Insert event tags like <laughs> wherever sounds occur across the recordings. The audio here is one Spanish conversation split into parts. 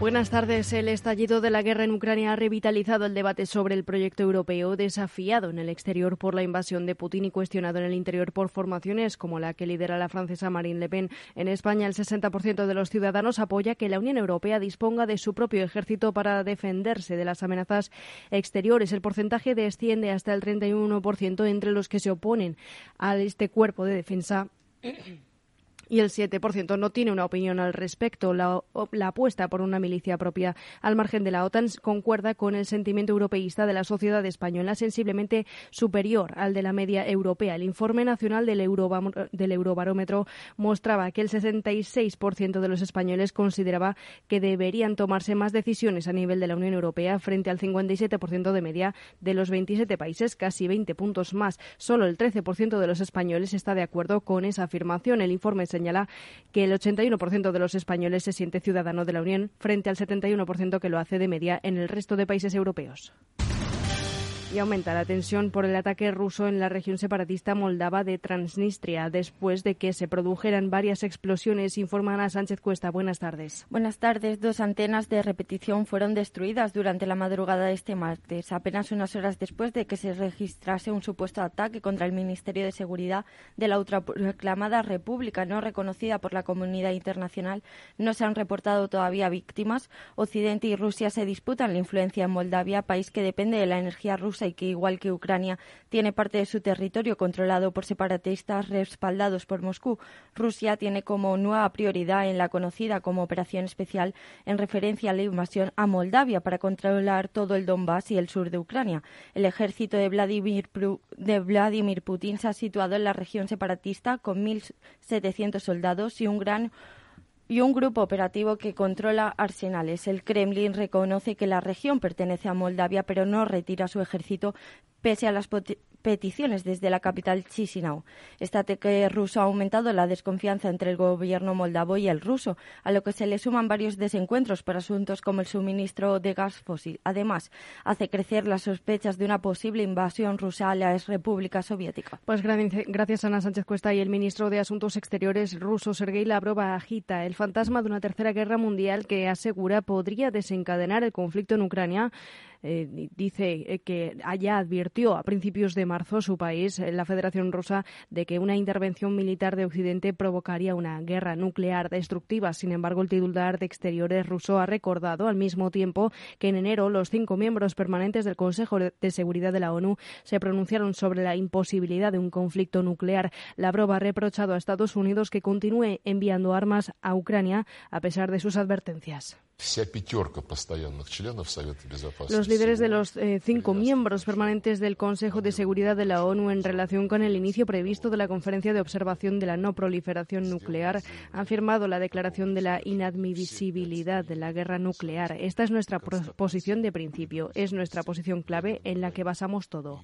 Buenas tardes. El estallido de la guerra en Ucrania ha revitalizado el debate sobre el proyecto europeo, desafiado en el exterior por la invasión de Putin y cuestionado en el interior por formaciones como la que lidera la francesa Marine Le Pen. En España, el 60% de los ciudadanos apoya que la Unión Europea disponga de su propio ejército para defenderse de las amenazas exteriores. El porcentaje desciende hasta el 31% entre los que se oponen a este cuerpo de defensa y el 7% no tiene una opinión al respecto. La, apuesta por una milicia propia al margen de la OTAN concuerda con el sentimiento europeísta de la sociedad española, sensiblemente superior al de la media europea. El informe nacional del, del Eurobarómetro mostraba que el 66% de los españoles consideraba que deberían tomarse más decisiones a nivel de la Unión Europea frente al 57% de media de los 27 países, casi 20 puntos más. Solo el 13% de los españoles está de acuerdo con esa afirmación. El informe señala que el 81% de los españoles se siente ciudadano de la Unión frente al 71% que lo hace de media en el resto de países europeos y aumenta la tensión por el ataque ruso en la región separatista moldava de Transnistria después de que se produjeran varias explosiones, informa Ana Sánchez Cuesta. Buenas tardes. Buenas tardes. Dos antenas de repetición fueron destruidas durante la madrugada de este martes, apenas unas horas después de que se registrase un supuesto ataque contra el Ministerio de Seguridad de la autoproclamada República no reconocida por la comunidad internacional. No se han reportado todavía víctimas. Occidente y Rusia se disputan la influencia en Moldavia, país que depende de la energía rusa y que, igual que Ucrania, tiene parte de su territorio controlado por separatistas respaldados por Moscú. Rusia tiene como nueva prioridad en la conocida como Operación Especial en referencia a la invasión a Moldavia para controlar todo el Donbass y el sur de Ucrania. El ejército de Vladimir, de Vladimir Putin se ha situado en la región separatista con 1.700 soldados y un gran y un grupo operativo que controla arsenales. El Kremlin reconoce que la región pertenece a Moldavia, pero no retira su ejército pese a las peticiones desde la capital Chisinau. Este ataque ruso ha aumentado la desconfianza entre el gobierno moldavo y el ruso, a lo que se le suman varios desencuentros por asuntos como el suministro de gas fósil. Además, hace crecer las sospechas de una posible invasión rusa a la exrepública soviética. Pues gracias Ana Sánchez Cuesta y el ministro de Asuntos Exteriores ruso Sergei Lavrov agita el fantasma de una tercera guerra mundial que asegura podría desencadenar el conflicto en Ucrania eh, dice eh, que allá advirtió a principios de marzo su país, eh, la Federación Rusa, de que una intervención militar de Occidente provocaría una guerra nuclear destructiva. Sin embargo, el titular de Exteriores ruso ha recordado al mismo tiempo que en enero los cinco miembros permanentes del Consejo de Seguridad de la ONU se pronunciaron sobre la imposibilidad de un conflicto nuclear. Lavrov ha reprochado a Estados Unidos que continúe enviando armas a Ucrania a pesar de sus advertencias. Los líderes de los eh, cinco miembros permanentes del Consejo de Seguridad de la ONU en relación con el inicio previsto de la conferencia de observación de la no proliferación nuclear han firmado la declaración de la inadmisibilidad de la guerra nuclear. Esta es nuestra posición de principio, es nuestra posición clave en la que basamos todo.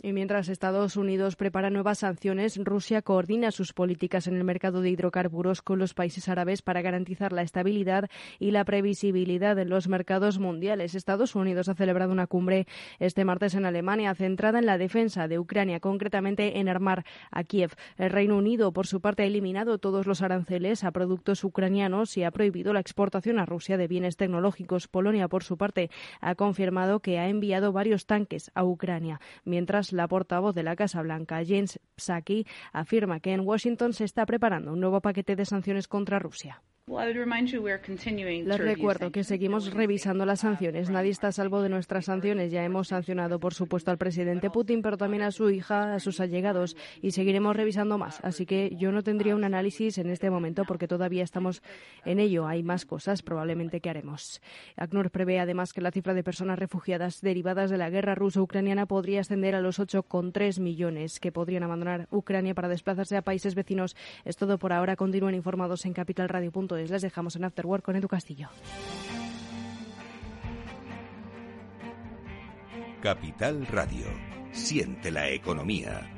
Y mientras Estados Unidos prepara nuevas sanciones, Rusia coordina sus políticas en el mercado de hidrocarburos con los países árabes para garantizar la estabilidad y la previsibilidad en los mercados mundiales. Estados Unidos ha celebrado una cumbre este martes en Alemania centrada en la defensa de Ucrania, concretamente en armar a Kiev. El Reino Unido, por su parte, ha eliminado todos los aranceles a productos ucranianos y ha prohibido la exportación a Rusia de bienes tecnológicos. Polonia, por su parte, ha confirmado que ha enviado varios tanques a Ucrania, mientras la portavoz de la Casa Blanca, James Psaki, afirma que en Washington se está preparando un nuevo paquete de sanciones contra Rusia. Les recuerdo que seguimos revisando las sanciones. Nadie está a salvo de nuestras sanciones. Ya hemos sancionado, por supuesto, al presidente Putin, pero también a su hija, a sus allegados, y seguiremos revisando más. Así que yo no tendría un análisis en este momento porque todavía estamos en ello. Hay más cosas probablemente que haremos. ACNUR prevé además que la cifra de personas refugiadas derivadas de la guerra ruso-ucraniana podría ascender a los 8,3 millones que podrían abandonar Ucrania para desplazarse a países vecinos. Es todo por ahora. Continúen informados en capitalradio.es les dejamos en Afterwork con Edu Castillo. Capital Radio. Siente la economía.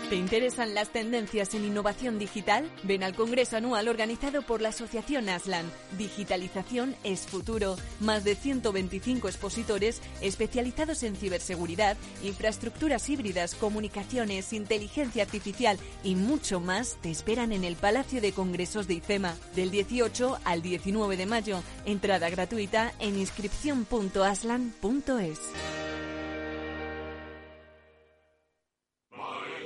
¿Te interesan las tendencias en innovación digital? Ven al Congreso Anual organizado por la Asociación Aslan. Digitalización es futuro. Más de 125 expositores especializados en ciberseguridad, infraestructuras híbridas, comunicaciones, inteligencia artificial y mucho más te esperan en el Palacio de Congresos de IFEMA del 18 al 19 de mayo. Entrada gratuita en inscripción.aslan.es.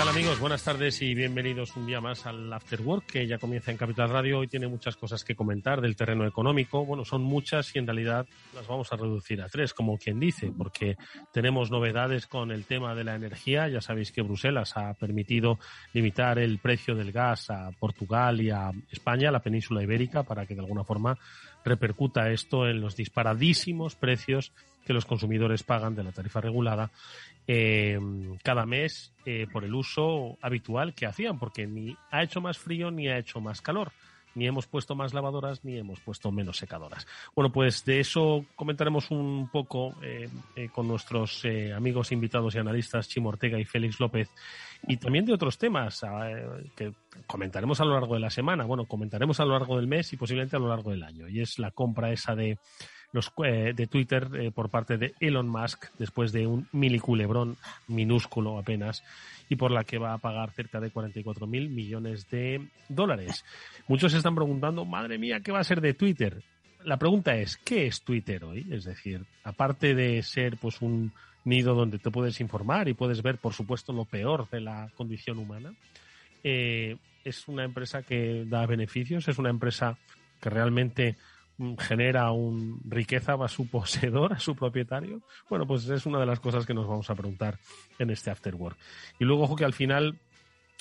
Tal amigos? Buenas tardes y bienvenidos un día más al After Work que ya comienza en Capital Radio. Hoy tiene muchas cosas que comentar del terreno económico. Bueno, son muchas y en realidad las vamos a reducir a tres, como quien dice, porque tenemos novedades con el tema de la energía. Ya sabéis que Bruselas ha permitido limitar el precio del gas a Portugal y a España, la península ibérica, para que de alguna forma repercuta esto en los disparadísimos precios que los consumidores pagan de la tarifa regulada eh, cada mes eh, por el uso habitual que hacían, porque ni ha hecho más frío ni ha hecho más calor. Ni hemos puesto más lavadoras ni hemos puesto menos secadoras. Bueno, pues de eso comentaremos un poco eh, con nuestros amigos invitados y analistas Chimo Ortega y Félix López y también de otros temas que comentaremos a lo largo de la semana. Bueno, comentaremos a lo largo del mes y posiblemente a lo largo del año. Y es la compra esa de los, eh, de Twitter eh, por parte de Elon Musk después de un miliculebrón minúsculo apenas y por la que va a pagar cerca de 44 mil millones de dólares. Muchos se están preguntando, madre mía, ¿qué va a ser de Twitter? La pregunta es, ¿qué es Twitter hoy? Es decir, aparte de ser pues un nido donde te puedes informar y puedes ver, por supuesto, lo peor de la condición humana, eh, es una empresa que da beneficios, es una empresa que realmente genera un riqueza a su poseedor, a su propietario? Bueno, pues es una de las cosas que nos vamos a preguntar en este After Work. Y luego, ojo que al final,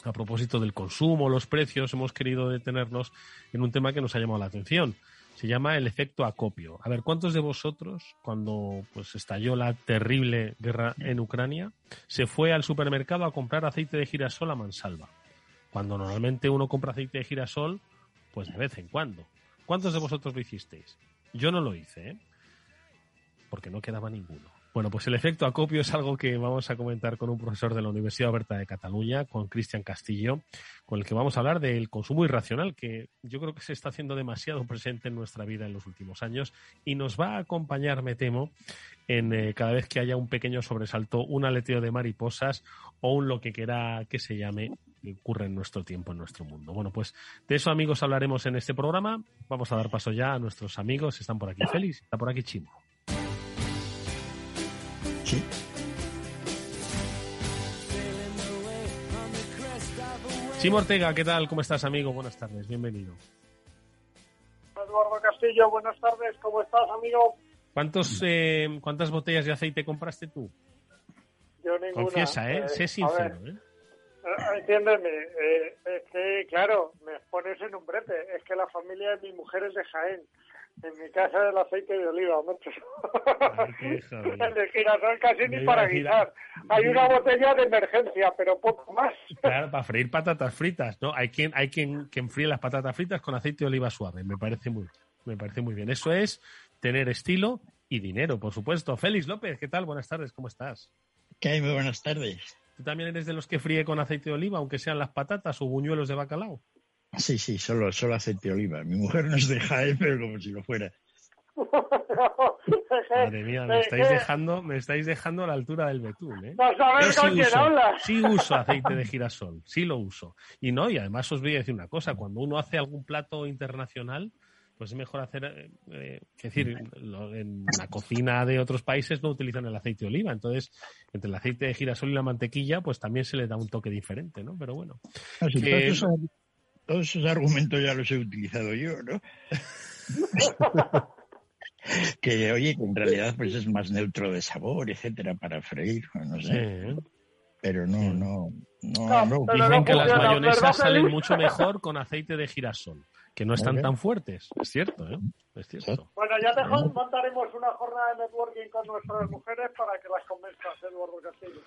a propósito del consumo, los precios, hemos querido detenernos en un tema que nos ha llamado la atención. Se llama el efecto acopio. A ver, ¿cuántos de vosotros, cuando pues estalló la terrible guerra en Ucrania, se fue al supermercado a comprar aceite de girasol a mansalva? Cuando normalmente uno compra aceite de girasol, pues de vez en cuando. ¿Cuántos de vosotros lo hicisteis? Yo no lo hice, ¿eh? porque no quedaba ninguno. Bueno, pues el efecto acopio es algo que vamos a comentar con un profesor de la Universidad Oberta de Cataluña, con Cristian Castillo, con el que vamos a hablar del consumo irracional, que yo creo que se está haciendo demasiado presente en nuestra vida en los últimos años y nos va a acompañar, me temo, en eh, cada vez que haya un pequeño sobresalto, un aleteo de mariposas o un lo que quiera que se llame que ocurre en nuestro tiempo, en nuestro mundo. Bueno, pues de eso, amigos, hablaremos en este programa. Vamos a dar paso ya a nuestros amigos. Están por aquí Félix, está por aquí Chimo. Sí. Chimo Ortega, ¿qué tal? ¿Cómo estás, amigo? Buenas tardes, bienvenido. Eduardo Castillo, buenas tardes, ¿cómo estás, amigo? ¿Cuántos, eh, ¿Cuántas botellas de aceite compraste tú? Yo ninguna. Confiesa, ¿eh? sé sincero, ¿eh? Ah, entiéndeme, eh, es que, claro, me pones en un brete. Es que la familia de mi mujer es de Jaén. En mi casa el aceite de oliva, macho. <laughs> el de girasol casi ni para guisar. Hay una botella de emergencia, pero poco más. Claro, para freír patatas fritas, ¿no? Hay quien, hay quien, quien fríe las patatas fritas con aceite de oliva suave. Me parece muy, me parece muy bien. Eso es tener estilo y dinero, por supuesto. Félix López, ¿qué tal? Buenas tardes, ¿cómo estás? ¿Qué hay? Muy buenas tardes. ¿Tú también eres de los que fríe con aceite de oliva, aunque sean las patatas o buñuelos de bacalao? Sí, sí, solo, solo aceite de oliva. Mi mujer nos deja él, pero como si lo fuera. Madre mía, me estáis dejando, me estáis dejando a la altura del betún, ¿eh? No sabes con quién hablas. Sí uso aceite de girasol, sí lo uso. Y no, y además os voy a decir una cosa, cuando uno hace algún plato internacional, pues es mejor hacer, eh, eh es decir, en la cocina de otros países no utilizan el aceite de oliva, entonces entre el aceite de girasol y la mantequilla, pues también se le da un toque diferente, ¿no? Pero bueno. que... todos esos argumentos ya los he utilizado yo, ¿no? <laughs> que oye, que en realidad pues es más neutro de sabor, etcétera, para freír, no sé. Pero no, no, no, no. Dicen que las mayonesas salen mucho mejor con aceite de girasol que no están tan fuertes. Es cierto, ¿eh? Es cierto. Bueno, ya te montaremos una jornada de networking con nuestras mujeres para que las convenzas, Eduardo Castillo.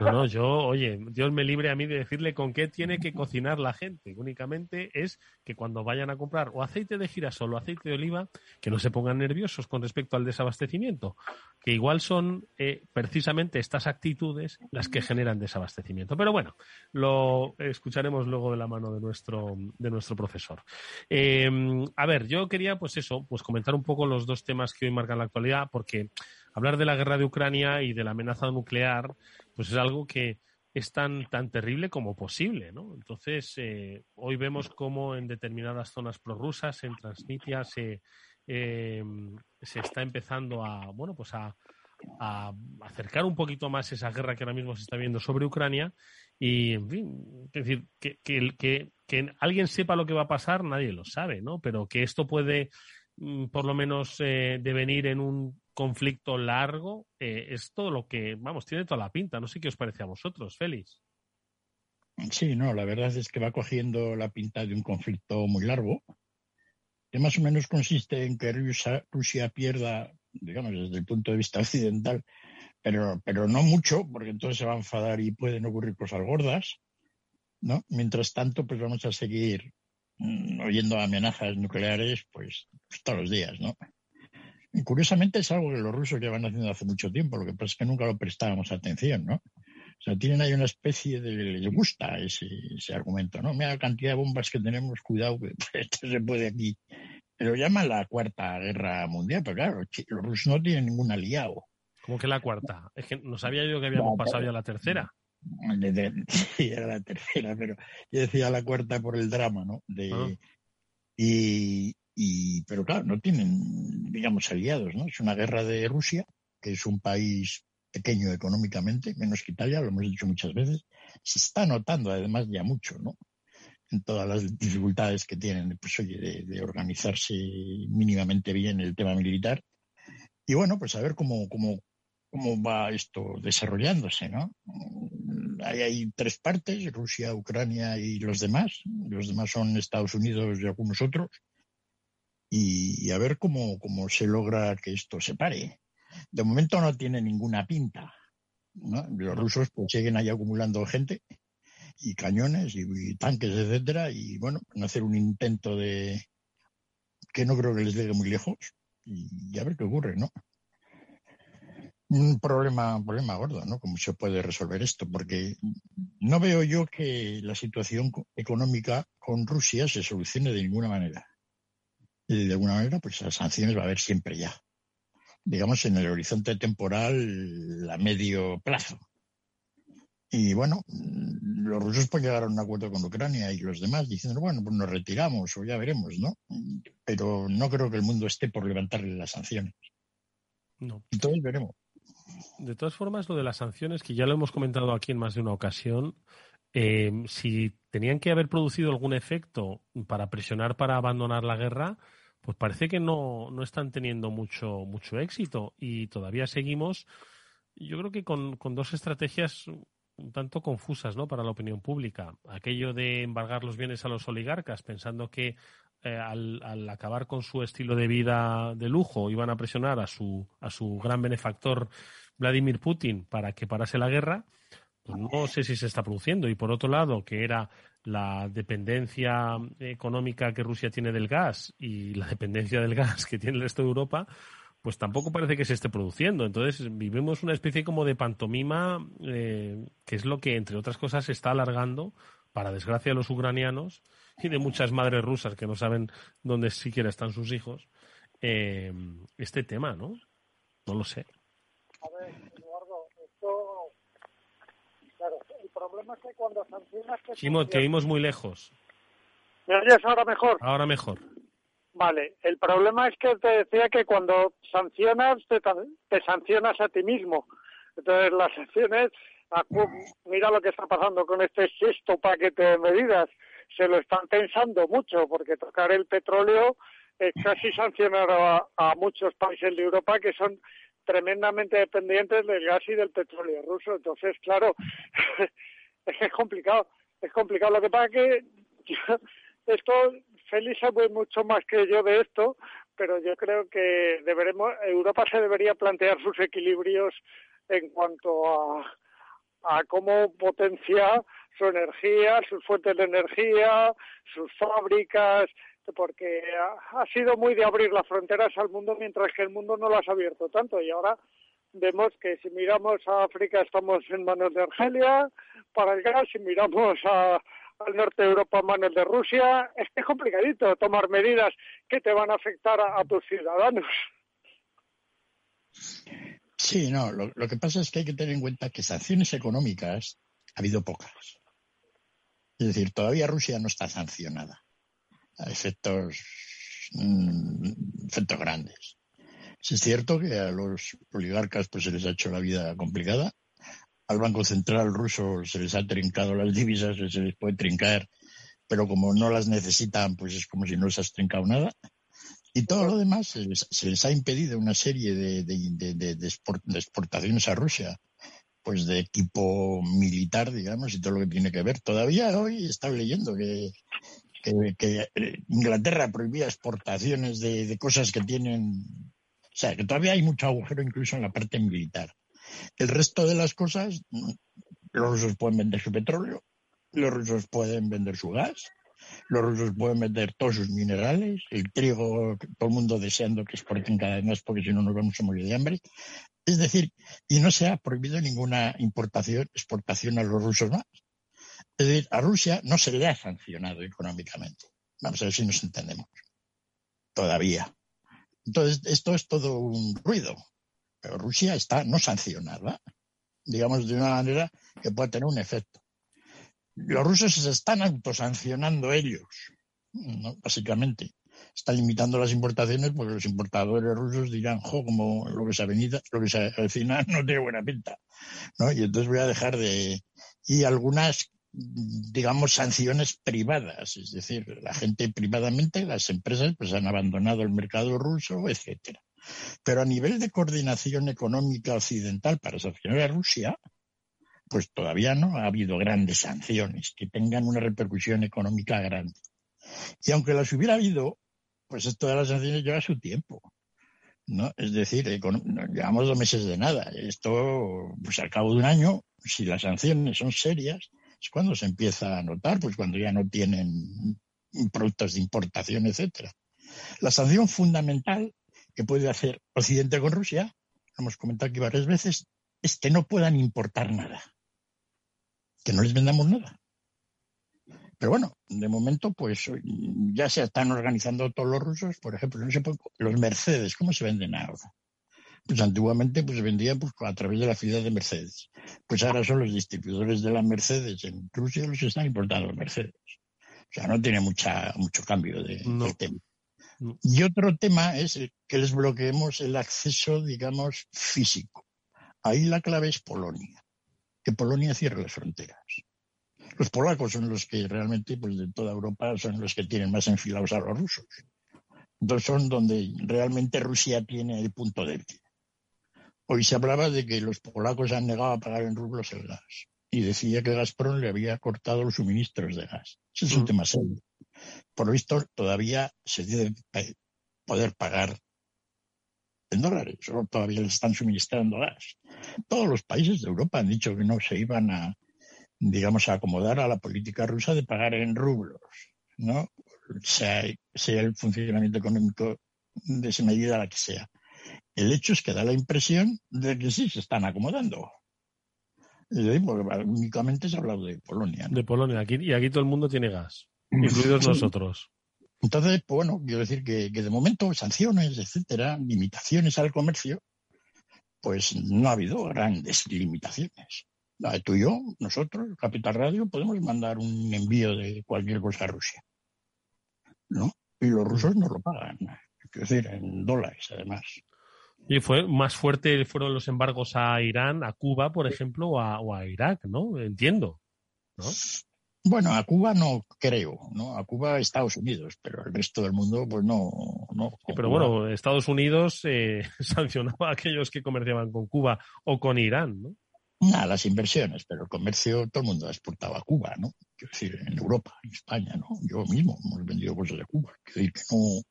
No, no, yo, oye, Dios me libre a mí de decirle con qué tiene que cocinar la gente. Únicamente es que cuando vayan a comprar o aceite de girasol o aceite de oliva, que no se pongan nerviosos con respecto al desabastecimiento, que igual son eh, precisamente estas actitudes las que generan desabastecimiento. Pero bueno, lo escucharemos luego de la mano de nuestro, de nuestro profesor. Eh, a ver, yo quería, pues eso, pues comentar un poco los dos temas que hoy marcan la actualidad, porque hablar de la guerra de Ucrania y de la amenaza nuclear, pues es algo que es tan, tan terrible como posible, ¿no? Entonces, eh, hoy vemos cómo en determinadas zonas prorrusas, en Transnistria, se, eh, se está empezando a, bueno, pues a, acercar un poquito más esa guerra que ahora mismo se está viendo sobre Ucrania y, en fin, es decir, que, que, que, alguien sepa lo que va a pasar, nadie lo sabe, ¿no? Pero que esto puede, por lo menos, eh, devenir en un conflicto largo, eh, es todo lo que, vamos, tiene toda la pinta. No sé qué os parece a vosotros, Félix. Sí, no, la verdad es que va cogiendo la pinta de un conflicto muy largo, que más o menos consiste en que Rusia, Rusia pierda, digamos, desde el punto de vista <laughs> occidental, pero, pero no mucho, porque entonces se va a enfadar y pueden ocurrir cosas gordas, ¿no? Mientras tanto, pues vamos a seguir mm, oyendo amenazas nucleares, pues, todos los días, ¿no? Y curiosamente es algo que los rusos llevan haciendo hace mucho tiempo, lo que pasa es que nunca lo prestábamos atención, ¿no? O sea, tienen ahí una especie de... les gusta ese, ese argumento, ¿no? Mira la cantidad de bombas que tenemos, cuidado, que <laughs> esto se puede aquí... Pero llama la Cuarta Guerra Mundial, pero claro, los rusos no tienen ningún aliado. ¿Cómo que la cuarta? Es que no sabía yo que habíamos pasado ya la tercera. Sí, <laughs> era la tercera, pero yo decía la cuarta por el drama, ¿no? De, ah. y, y, pero claro, no tienen, digamos, aliados, ¿no? Es una guerra de Rusia, que es un país pequeño económicamente, menos que Italia, lo hemos dicho muchas veces. Se está notando además ya mucho, ¿no? En todas las dificultades que tienen, pues oye, de, de organizarse mínimamente bien el tema militar. Y bueno, pues a ver cómo, cómo, cómo va esto desarrollándose, ¿no? Hay, hay, tres partes, Rusia, Ucrania y los demás. Los demás son Estados Unidos y algunos otros. Y, a ver cómo, cómo se logra que esto se pare. De momento no tiene ninguna pinta. ¿no? Los rusos pues siguen ahí acumulando gente y cañones y, tanques, etcétera, y bueno, van a hacer un intento de que no creo que les llegue muy lejos y a ver qué ocurre, ¿no? Un problema, un problema gordo, ¿no? ¿Cómo se puede resolver esto? Porque no veo yo que la situación económica con Rusia se solucione de ninguna manera. Y de alguna manera, pues las sanciones va a haber siempre ya. Digamos, en el horizonte temporal a medio plazo. Y bueno, los rusos pueden llegar a un acuerdo con Ucrania y los demás diciendo, bueno, pues nos retiramos o ya veremos, ¿no? Pero no creo que el mundo esté por levantarle las sanciones. No. Entonces veremos. De todas formas, lo de las sanciones, que ya lo hemos comentado aquí en más de una ocasión, eh, si tenían que haber producido algún efecto para presionar para abandonar la guerra, pues parece que no, no están teniendo mucho, mucho éxito y todavía seguimos, yo creo que con, con dos estrategias un tanto confusas ¿no? para la opinión pública. Aquello de embargar los bienes a los oligarcas, pensando que eh, al, al, acabar con su estilo de vida de lujo, iban a presionar a su, a su gran benefactor Vladimir Putin para que parase la guerra, pues no sé si se está produciendo. Y por otro lado, que era la dependencia económica que Rusia tiene del gas y la dependencia del gas que tiene el resto de Europa, pues tampoco parece que se esté produciendo. Entonces vivimos una especie como de pantomima, eh, que es lo que, entre otras cosas, se está alargando, para desgracia de los ucranianos <laughs> y de muchas madres rusas que no saben dónde siquiera están sus hijos, eh, este tema, ¿no? No lo sé. A ver, Eduardo, esto... Claro, el problema es que cuando sancionas... Simón, te oímos muy lejos. ¿Me oyes ahora mejor? Ahora mejor. Vale, el problema es que te decía que cuando sancionas, te, te sancionas a ti mismo. Entonces, las sanciones, mira lo que está pasando con este sexto paquete de medidas. Se lo están pensando mucho, porque tocar el petróleo es casi sancionar a muchos países de Europa que son tremendamente dependientes del gas y del petróleo ruso. Entonces, claro, <laughs> es que es complicado. Es complicado. Lo que pasa que <laughs> esto, Félix sabe mucho más que yo de esto, pero yo creo que deberemos, Europa se debería plantear sus equilibrios en cuanto a, a cómo potenciar su energía, sus fuentes de energía, sus fábricas, porque ha, sido muy de abrir las fronteras al mundo mientras que el mundo no las ha abierto tanto y ahora vemos que si miramos a África estamos en manos de Argelia para el gas, si miramos al norte de Europa en manos de Rusia, es que es complicadito tomar medidas que te van a afectar a, tus ciudadanos. Sí, no, lo, que pasa es que hay que tener en cuenta que sanciones económicas ha habido pocas. Es decir, todavía Rusia no está sancionada a efectos, mm, grandes. es cierto que a los oligarcas pues se les ha hecho la vida complicada. Al Banco Central ruso se les ha trincado las divisas, se les puede trincar, pero como no las necesitan, pues es como si no les has trincado nada. Y todo lo demás se les, ha impedido una serie de, de, de, exportaciones a Rusia, pues de equipo militar, digamos, y todo lo que tiene que ver. Todavía hoy estaba leyendo que eh, Inglaterra prohibía exportaciones de, cosas que tienen. O sea, que todavía hay mucho agujero incluso en la parte militar. El resto de las cosas, los rusos pueden vender su petróleo, los rusos pueden vender su gas, los rusos pueden vender todos sus minerales, el trigo, todo el mundo deseando que exporten cada vez más porque si no nos vamos a morir de hambre. Es decir, y no se ha prohibido ninguna importación, exportación a los rusos más. Es decir, a Rusia no se le ha sancionado económicamente. Vamos a ver si nos entendemos. Todavía. Entonces, esto es todo un ruido. Pero Rusia está no sancionada, digamos, de una manera que pueda tener un efecto. Los rusos se están autosancionando ellos, básicamente. Están limitando las importaciones porque los importadores rusos dirán, jo, como lo que se avenido, lo que se avecina <laughs> no tiene buena pinta. ¿no? Y entonces voy a dejar de... Y algunas digamos, sanciones privadas, es decir, la gente privadamente, las empresas, pues han abandonado el mercado ruso, etcétera. Pero a nivel de coordinación económica occidental para sancionar a Rusia, pues todavía no ha habido grandes sanciones que tengan una repercusión económica grande. Y aunque las hubiera habido, pues esto de las sanciones lleva su tiempo. ¿no? Es decir, llevamos dos meses de nada. Esto, pues al cabo de un año, si las sanciones son serias, es cuando se empieza a notar, pues cuando ya no tienen productos de importación, etcétera. La sanción fundamental que puede hacer Occidente con Rusia, hemos comentado aquí varias veces, es que no puedan importar nada, que no les vendamos nada. Pero bueno, de momento, pues ya se están organizando todos los rusos, por ejemplo, no sé, los Mercedes, ¿cómo se venden ahora? Pues antiguamente pues vendía pues, a través de la ciudad de Mercedes. Pues ahora son los distribuidores de la Mercedes en Rusia los que están importando los Mercedes. O sea, no tiene mucha, mucho cambio de, tema. Y otro tema es que les bloqueemos el acceso, digamos, físico. Ahí la clave es Polonia. Que Polonia cierre las fronteras. Los polacos son los que realmente, pues de toda Europa, son los que tienen más enfilados a los rusos. Entonces son donde realmente Rusia tiene el punto débil. Hoy se hablaba de que los polacos han negado a pagar en rublos el gas y decía que Gazprom le había cortado los suministros de gas. Ese es un mm. tema serio. por lo visto todavía se debe poder pagar en dólares, o todavía le están suministrando gas. Todos los países de Europa han dicho que no se iban a, digamos, a acomodar a la política rusa de pagar en rublos, ¿no? Sea, sea el funcionamiento económico de esa medida la que sea. El hecho es que da la impresión de que sí se están acomodando. únicamente se ha hablado de Polonia. De Polonia, aquí, y aquí todo el mundo tiene gas, incluidos nosotros. Entonces, pues bueno, quiero decir que, de momento sanciones, etcétera, limitaciones al comercio, pues no ha habido grandes limitaciones. Tú y yo, nosotros, Capital Radio, podemos mandar un envío de cualquier cosa a Rusia. ¿No? Y los rusos no lo pagan. Quiero decir, en dólares, además. Y fue más fuerte fueron los embargos a Irán, a Cuba, por ejemplo, o a, o a Irak, ¿no? Entiendo. ¿no? Bueno, a Cuba no creo, ¿no? A Cuba Estados Unidos, pero el resto del mundo, pues no. no pero bueno, Estados Unidos eh, <laughs> sancionaba a aquellos que comerciaban con Cuba o con Irán, ¿no? Nada, las inversiones, pero el comercio todo el mundo exportaba a Cuba, ¿no? Quiero decir, en Europa, en España, ¿no? Yo mismo hemos vendido cosas de Cuba. Quiero decir que no.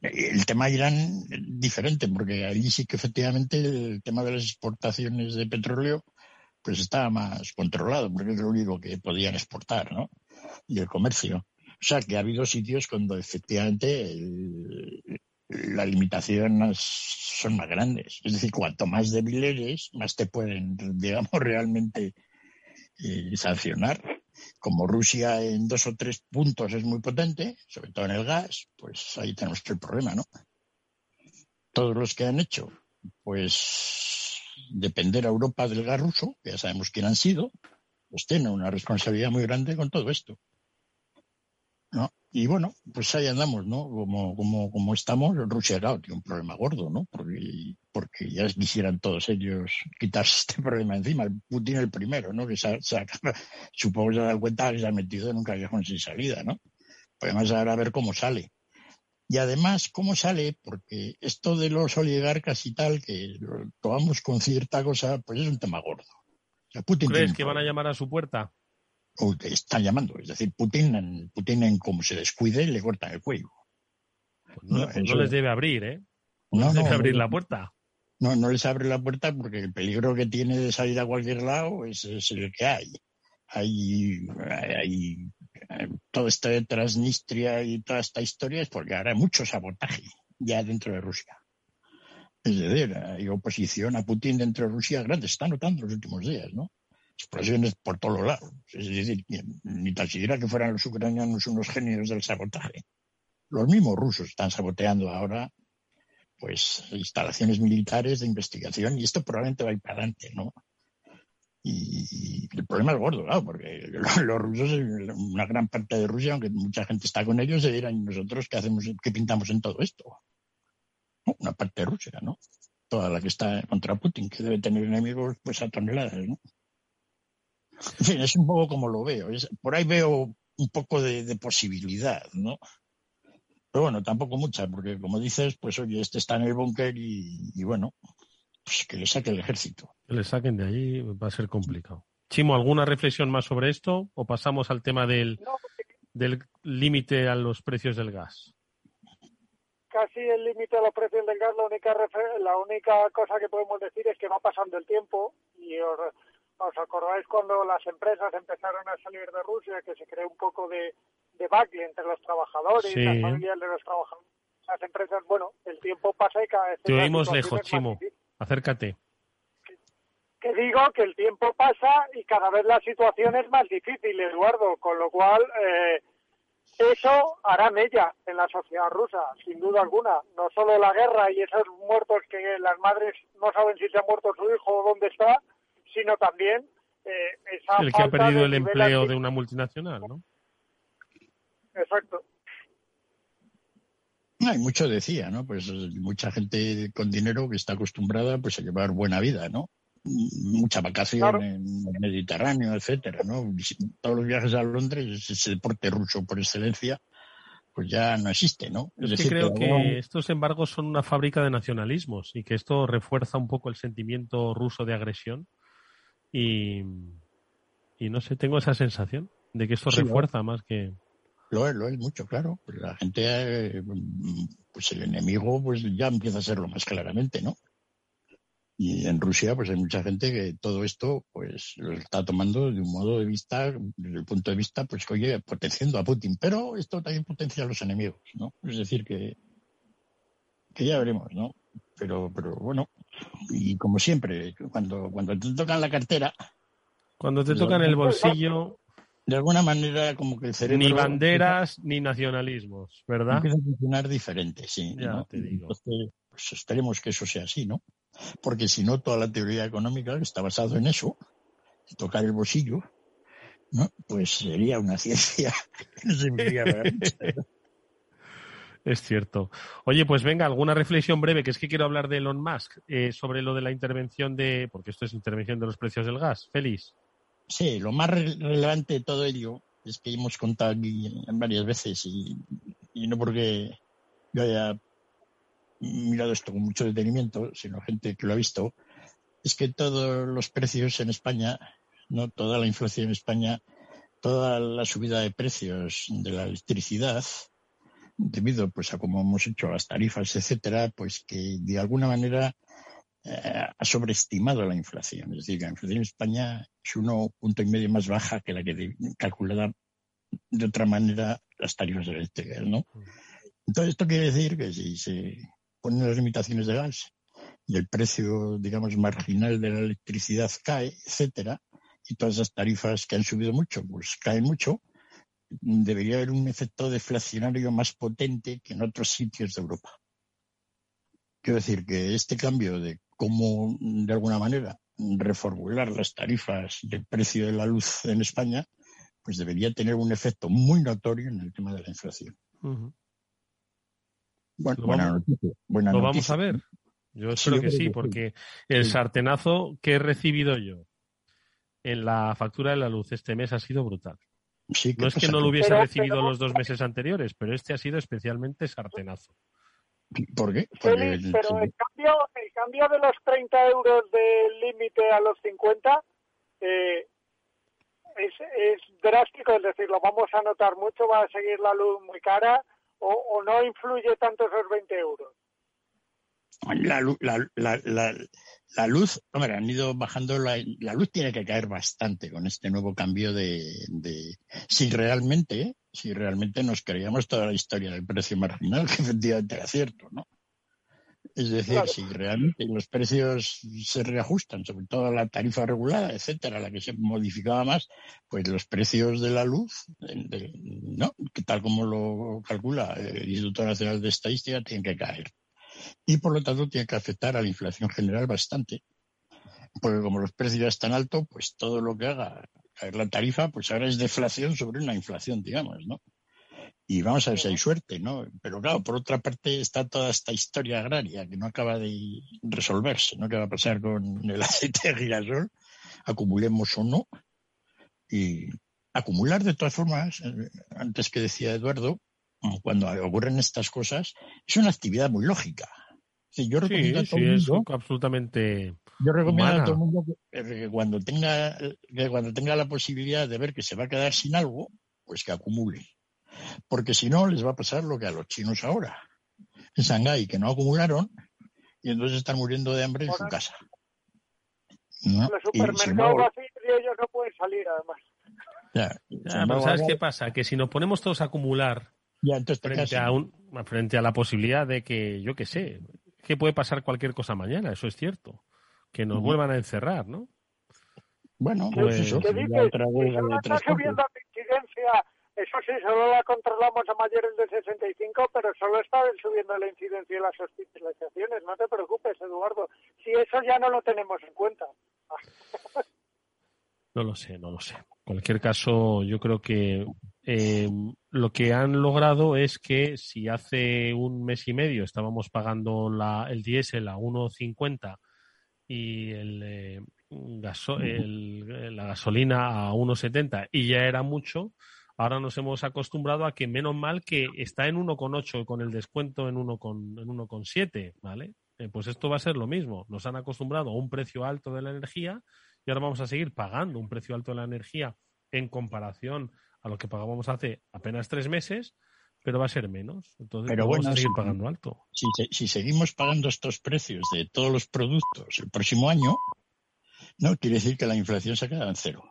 El tema Irán es diferente, porque allí sí que efectivamente el tema de las exportaciones de petróleo pues estaba más controlado, porque es lo único que podían exportar, ¿no? Y el comercio. O sea, que ha habido sitios cuando efectivamente las limitaciones son más grandes. Es decir, cuanto más débil eres, más te pueden, digamos, <laughs> realmente eh, sancionar. Como Rusia en dos o tres puntos es muy potente, sobre todo en el gas, pues ahí tenemos el problema, ¿no? Todos los que han hecho, pues depender a Europa del gas ruso, que ya sabemos quién han sido, pues tienen una responsabilidad muy grande con todo esto. ¿no? Y bueno, pues ahí andamos, ¿no? Como, como, como estamos, Rusia claro, tiene un problema gordo, ¿no? Porque, porque ya quisieran todos ellos quitarse <laughs> este problema encima. Putin el primero, ¿no? Que se, <laughs> supongo que se ha dado cuenta que se ha metido en un callejón sin salida, ¿no? Podemos ahora ver cómo sale. Y además, ¿cómo sale? Porque esto de los oligarcas y tal, que lo tomamos con cierta cosa, pues es un tema gordo. ¿Crees que van a llamar a su puerta? O están llamando. Es decir, Putin, Putin en como se descuide, le cortan el cuello. Pues no, no, les debe abrir, ¿eh? No, les debe abrir la puerta. No, no les abre la puerta porque el peligro que tiene de salir a cualquier lado es, es el que hay. Hay, hay todo esto de Transnistria y toda esta historia es porque ahora hay mucho sabotaje ya dentro de Rusia. Es decir, hay oposición a Putin dentro de Rusia grande, se está notando los últimos días, ¿no? Explosiones por todos lados. Es decir, ni tan siquiera que fueran los ucranianos unos genios del sabotaje. Los mismos rusos están saboteando ahora pues instalaciones militares de investigación y esto probablemente va a ir para adelante, ¿no? Y, el problema es gordo, claro, porque <laughs> los, rusos, una gran parte de Rusia, aunque mucha gente está con ellos, se dirán, ¿y nosotros qué hacemos, qué pintamos en todo esto? Una parte de Rusia, ¿no? Toda la que está contra Putin, que debe tener enemigos pues a toneladas, ¿no? En fin, es un poco como lo veo. por ahí veo un poco de, posibilidad, ¿no? Pero bueno, tampoco mucha, porque como dices, pues oye, este está en el búnker y bueno, pues que le saque el ejército. Que le saquen de allí va a ser complicado. Chimo, ¿alguna reflexión más sobre esto o pasamos al tema del, del límite a los precios del gas? Casi el límite a los precios del gas, la única, la única cosa que podemos decir es que va pasando el tiempo y os, acordáis cuando las empresas empezaron a salir de Rusia, que se creó un poco de, de entre los trabajadores, y las familias de los trabajadores. Las empresas, bueno, el tiempo pasa y cada vez... Te oímos lejos, Chimo. Acércate. Que digo que el tiempo pasa y cada vez la situación es más difícil, Eduardo, con lo cual eh, eso hará mella en la sociedad rusa, sin duda alguna. No solo la guerra y esos muertos que las madres no saben si se ha muerto su hijo o dónde está, sino también eh, esa El que ha perdido el empleo de una multinacional, ¿no? Exacto. Hay mucho decía, ¿no? Pues mucha gente con dinero que está acostumbrada pues a llevar buena vida, ¿no? Mucha vacación en el Mediterráneo, etcétera, ¿no? Todos los viajes a Londres, ese deporte ruso por excelencia, pues ya no existe, ¿no? Es, que creo que estos embargos son una fábrica de nacionalismos y que esto refuerza un poco el sentimiento ruso de agresión y, y no sé, tengo esa sensación de que esto refuerza más que Lo es, lo es mucho, claro. La gente, eh, pues el enemigo, pues ya empieza a serlo más claramente, ¿no? Y en Rusia, pues hay mucha gente que todo esto, pues lo está tomando de un modo de vista, desde el punto de vista, pues que oye, potenciando a Putin. Pero esto también potencia a los enemigos, ¿no? Es decir, que, que ya veremos, ¿no? Pero, pero bueno, y como siempre, cuando, cuando te tocan la cartera. Cuando te tocan el bolsillo. De alguna manera, como que el cerebro. Ni banderas ni nacionalismos, ¿verdad? Empieza a funcionar diferente, sí. Ya te digo. Entonces, pues esperemos que eso sea así, ¿no? Porque si no, toda la teoría económica está basada en eso, tocar el bolsillo, ¿no? Pues sería una <laughs> ciencia que no serviría. Es cierto. Oye, pues venga, alguna reflexión breve, que es que quiero hablar de Elon Musk eh, sobre lo de la intervención de, porque esto es intervención de los precios del gas. Feliz. Sí, lo más re relevante de todo ello es que hemos contado aquí varias veces y, no porque yo haya mirado esto con mucho detenimiento, sino gente que lo ha visto, es que todos los precios en España, no toda la inflación en España, toda la subida de precios de la electricidad, debido pues a como hemos hecho las tarifas, etcétera, pues que de alguna manera eh, ha sobreestimado la inflación. Es decir, la inflación en España es uno punto y medio más baja que la que calculada de otra manera las tarifas eléctricas, ¿no? Entonces esto quiere decir que si se ponen las limitaciones de gas y el precio, digamos, marginal de la electricidad cae, etcétera, y todas esas tarifas que han subido mucho, pues caen mucho, debería haber un efecto deflacionario más potente que en otros sitios de Europa. Quiero decir que este cambio de cómo, de alguna manera, reformular las tarifas del precio de la luz en España, pues debería tener un efecto muy notorio en el tema de la inflación. Uh -huh. Bueno, buena vamos, noticia. Buena lo noticia. vamos a ver. Yo espero sí, que sí, porque el sartenazo que he recibido yo en la factura de la luz este mes ha sido brutal. Sí, no es que no lo hubiese Pero- recibido pero- los dos meses anteriores, pero este ha sido especialmente sartenazo. ¿Por qué? Porque pero el cambio, el cambio de los 30 euros del límite a los 50 eh, es, es drástico, es decir, lo vamos a notar mucho, va a seguir la luz muy cara o, o no influye tanto esos 20 euros. La, la, la, la, luz, hombre, han ido bajando, la, la luz tiene que caer bastante con este nuevo cambio de, de si realmente, si realmente nos creíamos toda la historia del precio marginal, <laughs> que efectivamente era cierto, ¿no? Es decir, Claro. si realmente los precios se reajustan, sobre todo la tarifa regulada, etcétera, la que se modificaba más, pues los precios de la luz, de- de- ¿no? Que tal como lo calcula el Instituto Nacional de Estadística, tienen que caer y por lo tanto tiene que afectar a la inflación general bastante. Porque como los precios ya están altos, pues todo lo que haga caer la tarifa, pues ahora es deflación sobre una inflación, digamos, ¿no? Y vamos a ver si hay suerte, ¿no? Pero claro, por otra parte está toda esta historia agraria que no acaba de resolverse, ¿no? ¿Qué va a pasar con el <laughs> aceite de girasol? Acumulemos o no. Y acumular de todas formas, eh, antes que decía Eduardo, cuando ocurren estas cosas, es una actividad muy lógica. Sí, yo recomiendo Sí, a todo sí, el es mundo, absolutamente. yo recomiendo humana. a todo el mundo que, que cuando tenga que cuando tenga la posibilidad de ver que se va a quedar sin algo, pues que acumule. Porque si no, les va a pasar lo que a los chinos ahora. En Shanghái, que no acumularon, y entonces están muriendo de hambre en su casa. ¿No? Los Y sin supermercados embargo, vacíos y ellos no pueden salir, además. ya, pero ¿sabes qué pasa? Que si nos ponemos todos a acumular ya, entonces te frente a, un, frente a la posibilidad de que, yo qué sé, que puede pasar cualquier cosa mañana, eso es cierto. Que nos vuelvan a encerrar, ¿no? Bueno, Pues- eso, subiendo la incidencia, eso sí, solo la controlamos a mayores de 65, pero solo está subiendo la incidencia y las hospitalizaciones. No te preocupes, Eduardo. Si eso ya no lo tenemos en cuenta. <laughs> No lo sé, no lo sé. En cualquier caso, yo creo que eh, lo que han logrado es que si hace un mes y medio estábamos pagando la, el diésel a 1,50 y el, eh, gaso- el- la gasolina a 1,70 y ya era mucho, ahora nos hemos acostumbrado a que menos mal que está en 1,8 con el descuento en 1,7, en 1,7, ¿vale? Eh, pues esto va a ser lo mismo. Nos han acostumbrado a un precio alto de la energía y ahora vamos a seguir pagando un precio alto de la energía en comparación a lo que pagábamos hace apenas tres meses, pero va a ser menos. Entonces Pero vamos bueno, a seguir si- pagando alto. Si, si seguimos pagando estos precios de todos los productos el próximo año, no quiere decir que la inflación se queda en cero.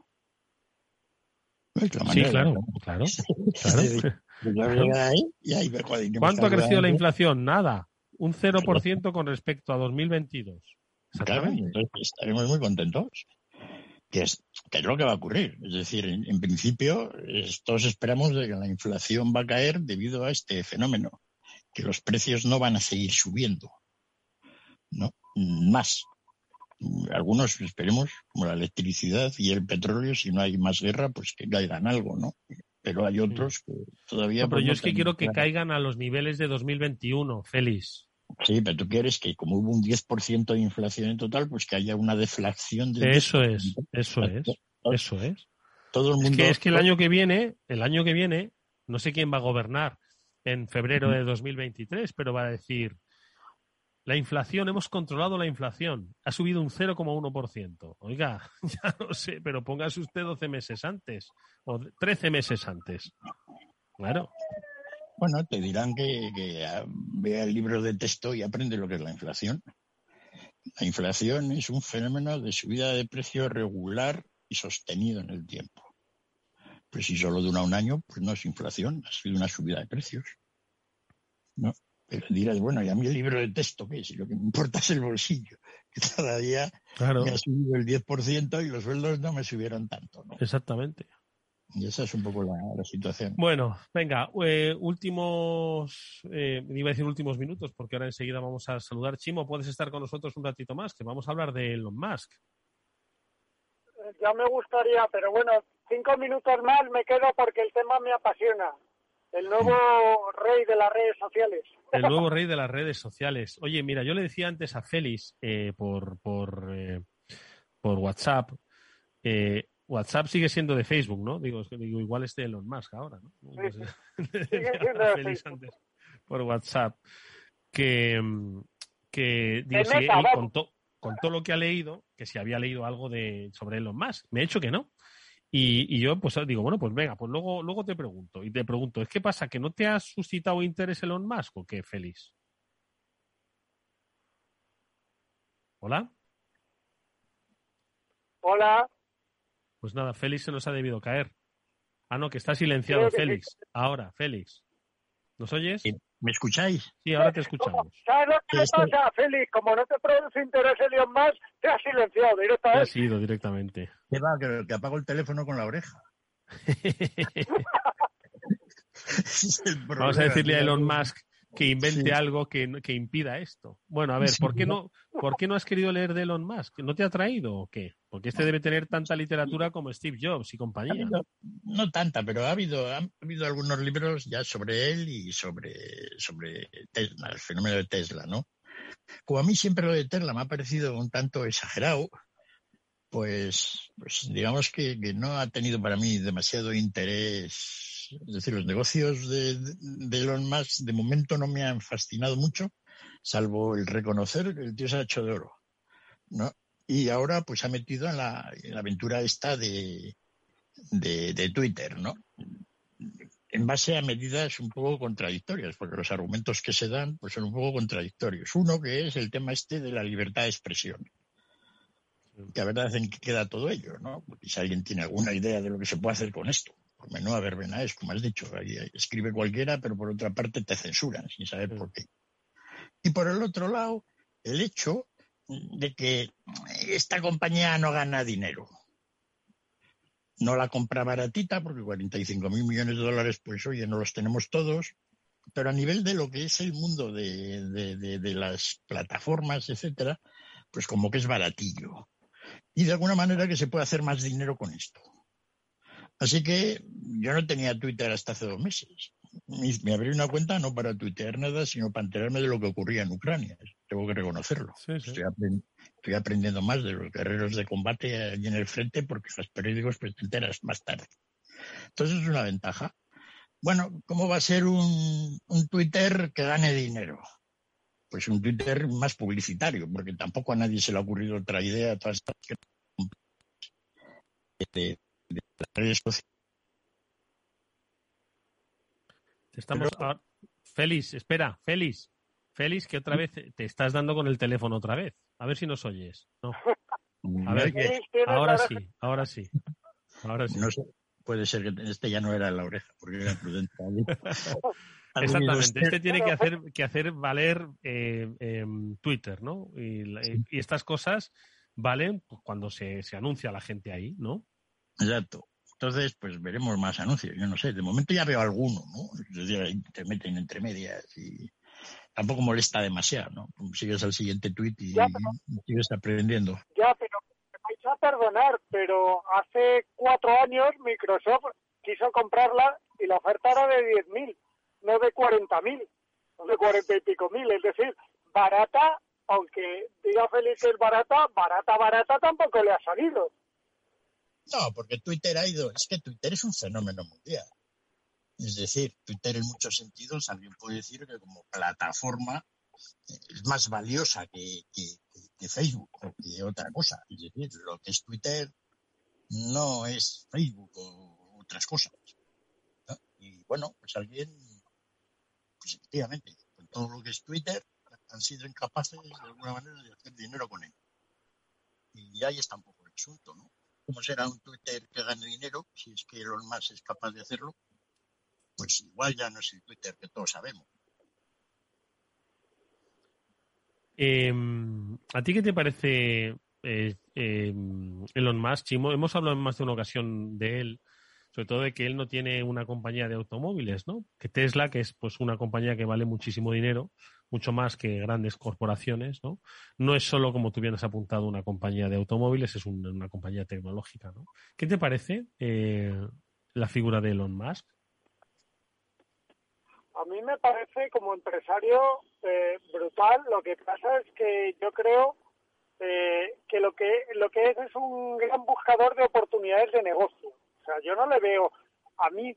Es la Sí, claro, claro, <laughs> claro. decir, <laughs> pues ¿qué me ¿Cuánto ha crecido la inflación? Nada. Un 0% con respecto a 2022. Claro, entonces estaremos muy contentos. Que es, que es lo que va a ocurrir. Es decir, en, en principio, es- todos esperamos de que la inflación va a caer debido a este fenómeno, que los precios no van a seguir subiendo. ¿no? Más. Algunos esperemos, como la electricidad y el petróleo, si no hay más guerra, pues que caigan algo, ¿no? Pero hay otros que todavía... No, pero pues, yo es que quiero que caigan a los niveles de 2021, Félix. Sí, pero tú quieres que como hubo un 10% de inflación en total, pues que haya una deflación del Eso 10%. es, eso es, eso es. Todo el Es mundo... que, es que el año que viene, el año que viene, no sé quién va a gobernar en febrero de 2023, pero va a decir, la inflación, hemos controlado la inflación, ha subido un 0,1%. Oiga, <laughs> ya no sé, pero póngase usted 12 meses antes o 13 meses antes. Claro. Bueno, te dirán que, que, ah, vea el libro de texto y aprende lo que es la inflación. La inflación es un fenómeno de subida de precio regular y sostenido en el tiempo. Pues si solo dura un año, pues no es inflación, ha sido una subida de precios. ¿No? Pero dirás, bueno, ¿y a mí el libro de texto qué? Si lo que me importa es el bolsillo, que cada día Claro. me ha subido el 10% y los sueldos no me subieron tanto. ¿no? Exactamente. Y esa es un poco la, la situación. Bueno, venga, eh, últimos, eh, iba a decir últimos minutos, porque ahora enseguida vamos a saludar. Chimo, puedes estar con nosotros un ratito más, que vamos a hablar de Elon Musk. Ya me gustaría, pero bueno, cinco minutos más me quedo porque el tema me apasiona. El nuevo rey de las redes sociales. <laughs> El nuevo rey de las redes sociales. Oye, mira, yo le decía antes a Félix eh, por, por, eh, por WhatsApp. eh, WhatsApp sigue siendo de Facebook, ¿no? Digo, igual es de Elon Musk ahora, ¿no? <laughs> Sé. <laughs> Antes por WhatsApp que, mm, que digo, si él contó, contó lo que ha leído, que si había leído algo de sobre Elon Musk. Me ha dicho que no. Y, y yo pues digo, bueno, pues venga, pues luego, luego te pregunto. Y te pregunto, ¿es qué pasa? ¿Que no te ha suscitado interés Elon Musk o qué, Félix? ¿Hola? Hola. Pues nada, Félix se nos ha debido caer. Ah, no, que está silenciado, sí. Félix. Ahora, Félix. ¿Nos oyes? ¿Me escucháis? Sí, ahora te escuchamos. ¿Sabes lo que le Esto- pasa, Félix? Como no te produce interés Elon más, te has silenciado Te directamente. has ido directamente. Que va, que, que apago el teléfono con la oreja. Ese <laughs> es el Vamos a decirle a. Elon Musk que invente Sí. algo que, que impida esto. Bueno, a ver, ¿por qué no. ¿por qué no has querido leer de Elon Musk? ¿No te ha traído o qué? Porque este debe tener tanta literatura como Steve Jobs y Ha compañía. habido- no tanta, pero ha habido, ha habido algunos libros ya sobre él y sobre, sobre Tesla, el fenómeno de Tesla, ¿no? Como a mí siempre lo de Tesla me ha parecido un tanto exagerado, pues, pues digamos que, no ha tenido para mí demasiado interés. Es decir, los negocios de, de Elon Musk de momento no me han fascinado mucho, salvo el reconocer que el tío se ha hecho de oro, ¿no? Y ahora pues se ha metido en la, en la aventura esta de, de, de Twitter, ¿no? En base a medidas un poco contradictorias, porque los argumentos que se dan pues son un poco contradictorios. Uno que es el tema este de la libertad de expresión. Que a verdad en que queda todo ello, ¿no? Porque si alguien tiene alguna idea de lo que se puede hacer con esto, por menuda verbena es, como has dicho, ahí escribe cualquiera, pero por otra parte te censuran sin saber por qué. Y por el otro lado, el hecho de que esta compañía no gana dinero. No la compra baratita, porque 45 mil millones de dólares, pues oye, no los tenemos todos, pero a nivel de lo que es el mundo de, de- de- de las plataformas, etcétera, pues como que es baratillo. Y de alguna manera que se puede hacer más dinero con esto. Así que yo no tenía Twitter hasta hace dos meses. Me abrí una cuenta no para tuitear nada, sino para enterarme de lo que ocurría en Ucrania. Tengo que reconocerlo. Estoy, apren- estoy aprendiendo más de los guerreros de combate allí en el frente porque los periódicos pues, te enteras más tarde. Entonces es una ventaja. Bueno, ¿cómo va a ser un, un Twitter que gane dinero? Pues un Twitter más publicitario, porque tampoco a nadie se le ha ocurrido otra idea. Todas estas que- de, de las redes sociales Estamos Félix, espera, Félix. Félix, que otra vez te estás dando con el teléfono otra vez. A ver si nos oyes. No. A ver, ahora sí, ahora sí. Ahora sí. No sé, puede ser que este ya no era la oreja, porque era prudente. <laughs> Exactamente, este tiene que hacer, que hacer valer eh, em, Twitter, ¿no? Y, estas cosas valen pues, cuando se, se anuncia a la gente ahí, ¿no? Exacto. Entonces, pues veremos más anuncios. Yo no sé, de momento ya veo alguno, ¿no? te meten entre medias y tampoco molesta demasiado, ¿no? Sigues al siguiente tweet y, sigues aprendiendo. Ya, pero me vais a perdonar, pero hace cuatro años Microsoft quiso comprarla y la oferta era de 10.000, no de 40.000, no de 40 y pico mil. Es decir, barata, aunque diga Félix que es barata, barata, barata tampoco le ha salido. No, porque Twitter ha ido, es que Twitter es un fenómeno mundial. Es decir, Twitter en muchos sentidos, alguien puede decir que como plataforma eh, es más valiosa que, Facebook o que otra cosa. Es decir, lo que es Twitter no es Facebook o otras cosas. Y bueno, pues alguien, pues efectivamente, con todo lo que es Twitter, han sido incapaces de alguna manera de hacer dinero con él. Y ahí está un poco el asunto, ¿no? cómo será un Twitter que gane dinero, si es que Elon Musk es capaz de hacerlo, pues igual ya no es el Twitter que todos sabemos. Em, ¿A ti qué te parece eh, em, Elon Musk? Hemos hablado en más de una ocasión de él, sobre todo de que él no tiene una compañía de automóviles, ¿no? Que Tesla, que es pues una compañía que vale muchísimo dinero, mucho más que grandes corporaciones, ¿no? No es solo, como tú bien has apuntado, una compañía de automóviles, es una compañía tecnológica, ¿no? ¿Qué te parece eh, la figura de Elon Musk? A mí me parece como empresario eh, brutal. Lo que pasa es que yo creo eh, que lo que lo que es es un gran buscador de oportunidades de negocio. Yo no le veo a mí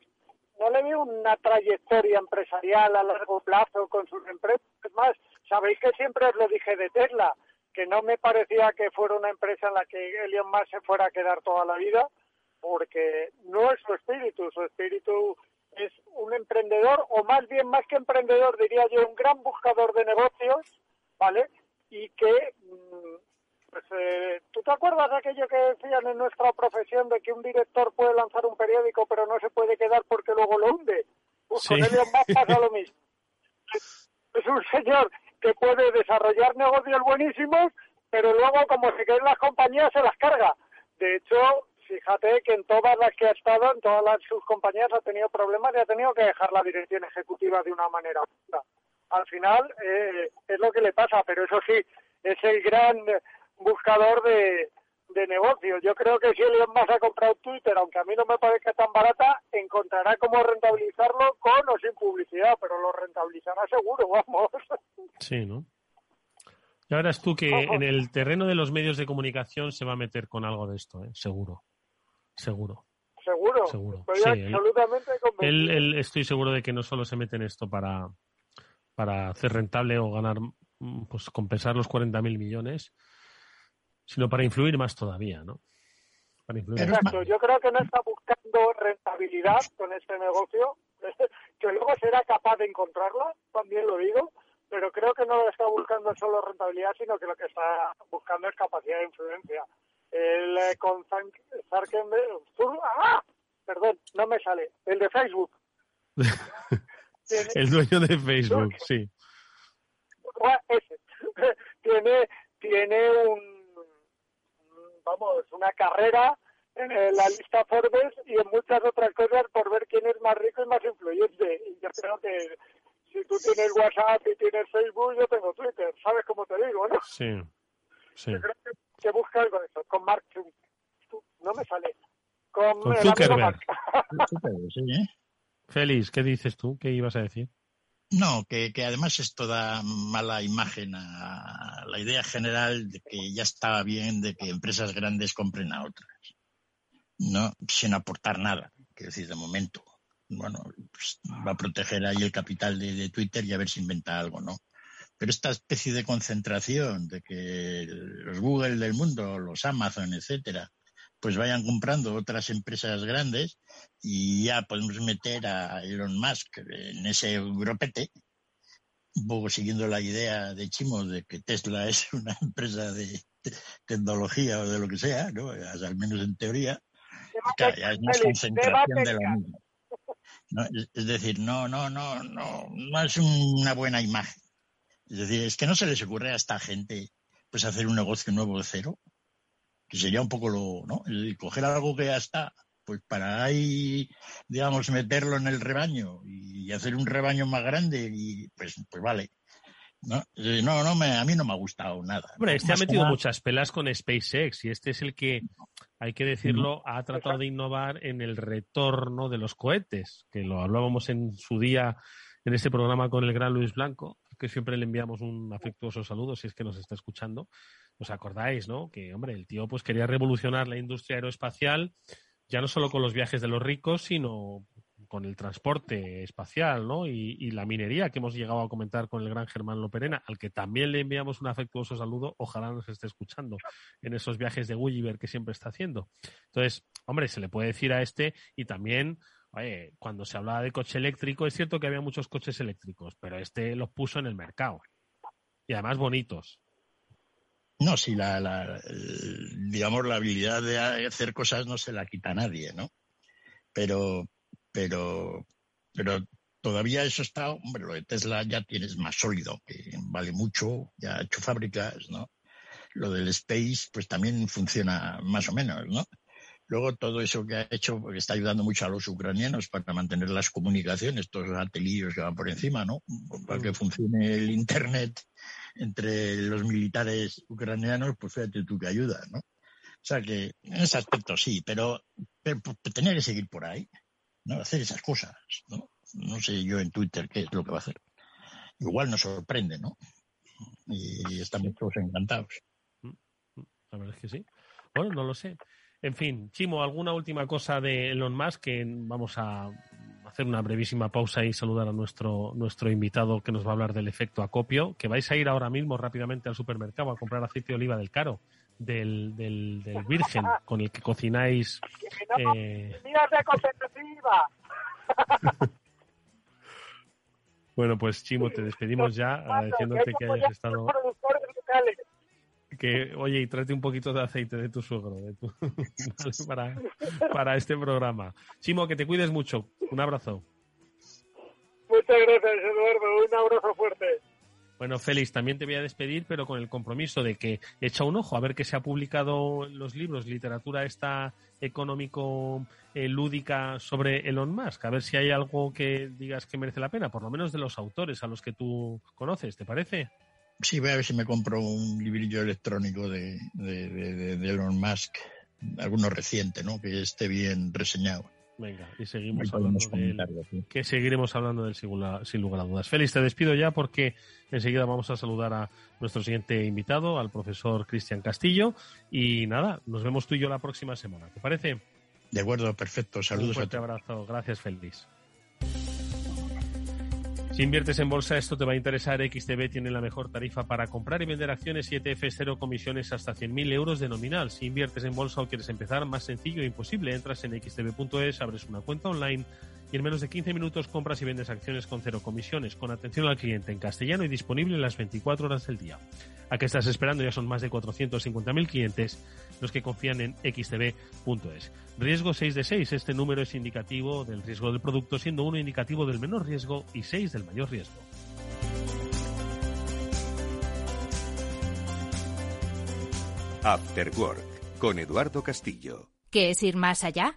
no le veo una trayectoria empresarial a largo plazo con sus empresas. Es más, sabéis que siempre os lo dije de Tesla, que no me parecía que fuera una empresa en la que Elon Musk se fuera a quedar toda la vida, porque no es su espíritu, su espíritu es un emprendedor, o más bien más que emprendedor, diría yo, un gran buscador de negocios, ¿vale? Y que pues, eh, ¿tú te acuerdas de aquello que decían en nuestra profesión de que un director puede lanzar un periódico pero no se puede quedar porque luego lo hunde? Pues con Elon Musk pasa lo mismo. <laughs> Es un señor que puede desarrollar negocios buenísimos, pero luego como se queden las compañías se las carga. De hecho, fíjate que en todas las que ha estado, en todas las, sus compañías ha tenido problemas y ha tenido que dejar la dirección ejecutiva de una manera. Al final eh, es lo que le pasa, pero eso sí, es el gran buscador de, de negocios. Yo creo que si Elon Musk ha comprado Twitter, aunque a mí no me parezca tan barata, encontrará cómo rentabilizarlo con o sin publicidad, pero lo rentabilizará seguro, <laughs> vamos. Sí, ¿no? Ya verás tú que en el terreno de los medios de comunicación se va a meter con algo de esto, ¿eh? seguro. Seguro. Seguro. Seguro. Estoy absolutamente convencido. Él, estoy seguro de que no solo se mete en esto para, para hacer rentable o ganar, pues compensar los 40.000 millones, sino para influir más todavía, ¿no? Exacto, yo creo que no está buscando rentabilidad con este negocio, <laughs> que luego será capaz de encontrarla, también lo digo, pero creo que no está buscando solo rentabilidad, sino que lo que está buscando es capacidad de influencia. El eh, con ¡ah! Perdón, no me sale. El de Facebook. <laughs> el dueño de Facebook, sí. <laughs> Tiene, tiene un vamos, una carrera en la lista Forbes y en muchas otras cosas por ver quién es más rico y más influyente. Y yo creo que si tú tienes WhatsApp y tienes Facebook, yo tengo Twitter. ¿Sabes cómo te digo, no? Sí, sí. Yo creo que, busca algo de eso, con Mark No me sale. Con, con Zuckerberg. <laughs> Félix, ¿qué dices tú? ¿Qué ibas a decir? No, que, que, además esto da mala imagen a la idea general de que ya estaba bien de que empresas grandes compren a otras, no sin aportar nada, quiero decir, de momento. Bueno, pues va a proteger ahí el capital de, de, Twitter y a ver si inventa algo, ¿no? Pero esta especie de concentración de que los Google del mundo, los Amazon, etcétera, pues vayan comprando otras empresas grandes y ya podemos meter a Elon Musk en ese grupete, un poco siguiendo la idea de Chimo de que Tesla es <laughs> una empresa de tecnología o de lo que sea, ¿no? al menos en teoría, ya es más concentración de lo mismo. Es decir, no, no, no, no, no es una buena imagen. Es decir, es que no se les ocurre a esta gente pues hacer un negocio nuevo de cero, que sería un poco lo, ¿no? El coger algo que ya está, pues para ahí, digamos, meterlo en el rebaño y hacer un rebaño más grande y pues, pues vale. No, eh, no, no me, a mí no me ha gustado nada. Hombre, este ha metido muchas pelas con SpaceX y este es el que, hay que decirlo, ha tratado de innovar en el retorno de los cohetes, que lo hablábamos en su día en este programa con el gran Luis Blanco, que siempre le enviamos un afectuoso saludo si es que nos está escuchando. ¿Os acordáis, no? Que, hombre, el tío pues quería revolucionar la industria aeroespacial, ya no solo con los viajes de los ricos, sino con el transporte espacial, ¿no? Y, la minería que hemos llegado a comentar con el gran Germán Loperena, al que también le enviamos un afectuoso saludo, ojalá nos esté escuchando en esos viajes de Gulliver que siempre está haciendo. Entonces, hombre, se le puede decir a este y también Oye, cuando se hablaba de coche eléctrico, es cierto que había muchos coches eléctricos, pero este los puso en el mercado. Y además bonitos. No, sí, la, digamos, la habilidad de hacer cosas no se la quita a nadie, ¿no? Pero, pero, pero todavía eso está, hombre, lo de Tesla ya tienes más sólido, que vale mucho, ya ha hecho fábricas, ¿no? Lo del Space, pues también funciona más o menos, ¿no? Luego todo eso que ha hecho porque está ayudando mucho a los ucranianos para mantener las comunicaciones, todos los atelillos que van por encima, ¿no? Para que funcione el Internet entre los militares ucranianos, pues fíjate tú que ayuda, ¿no? O sea que en ese aspecto sí, pero, pero, tenía que seguir por ahí, ¿no? Hacer esas cosas, ¿no? No sé yo en Twitter qué es lo que va a hacer. Igual nos sorprende, ¿no? Y estamos todos encantados. Mm, mm, la verdad es que sí. Bueno, no lo sé. En fin, Chimo, ¿alguna última cosa de Elon Musk? Que vamos a hacer una brevísima pausa y saludar a nuestro, nuestro invitado que nos va a hablar del efecto acopio, que vais a ir ahora mismo rápidamente al supermercado a comprar aceite de oliva del caro, del, del, del virgen, con el que cocináis. Eh... <laughs> <laughs> bueno, pues Chimo, te despedimos ya agradeciéndote que hayas estado que, oye, y trate un poquito de aceite de tu suegro <laughs> para, para este programa. Chimo, que te cuides mucho. Un abrazo. Muchas gracias, Eduardo. Un abrazo fuerte. Bueno, Félix, también te voy a despedir, pero con el compromiso de que echa un ojo a ver qué se ha publicado en los libros, literatura esta económico eh, lúdica sobre Elon Musk, a ver si hay algo que digas que merece la pena, por lo menos de los autores a los que tú conoces, ¿te parece? Sí, voy a ver si me compro un librillo electrónico de, de, Elon Musk, alguno reciente, ¿no? Que esté bien reseñado. Venga, y seguimos hablando que seguiremos hablando del sin lugar a dudas. Félix, te despido ya porque enseguida vamos a saludar a nuestro siguiente invitado, al profesor Cristian Castillo. Y nada, nos vemos tú y yo la próxima semana. ¿Te parece? De acuerdo, perfecto. Saludos. Un fuerte abrazo. Gracias, Félix. Si inviertes en bolsa, esto te va a interesar. XTB tiene la mejor tarifa para comprar y vender acciones y ETFs, cero comisiones hasta 100.000 euros de nominal. Si inviertes en bolsa o quieres empezar, más sencillo e imposible. Entras en xtb.es, abres una cuenta online y en menos de 15 minutos compras y vendes acciones con cero comisiones, con atención al cliente en castellano y disponible las 24 horas del día. ¿A qué estás esperando? Ya son más de 450.000 clientes los que confían en xtb.es. Riesgo 6 de 6. Este número es indicativo del riesgo del producto, siendo uno indicativo del menor riesgo y 6 del mayor riesgo. After Work con Eduardo Castillo. ¿Qué es ir más allá?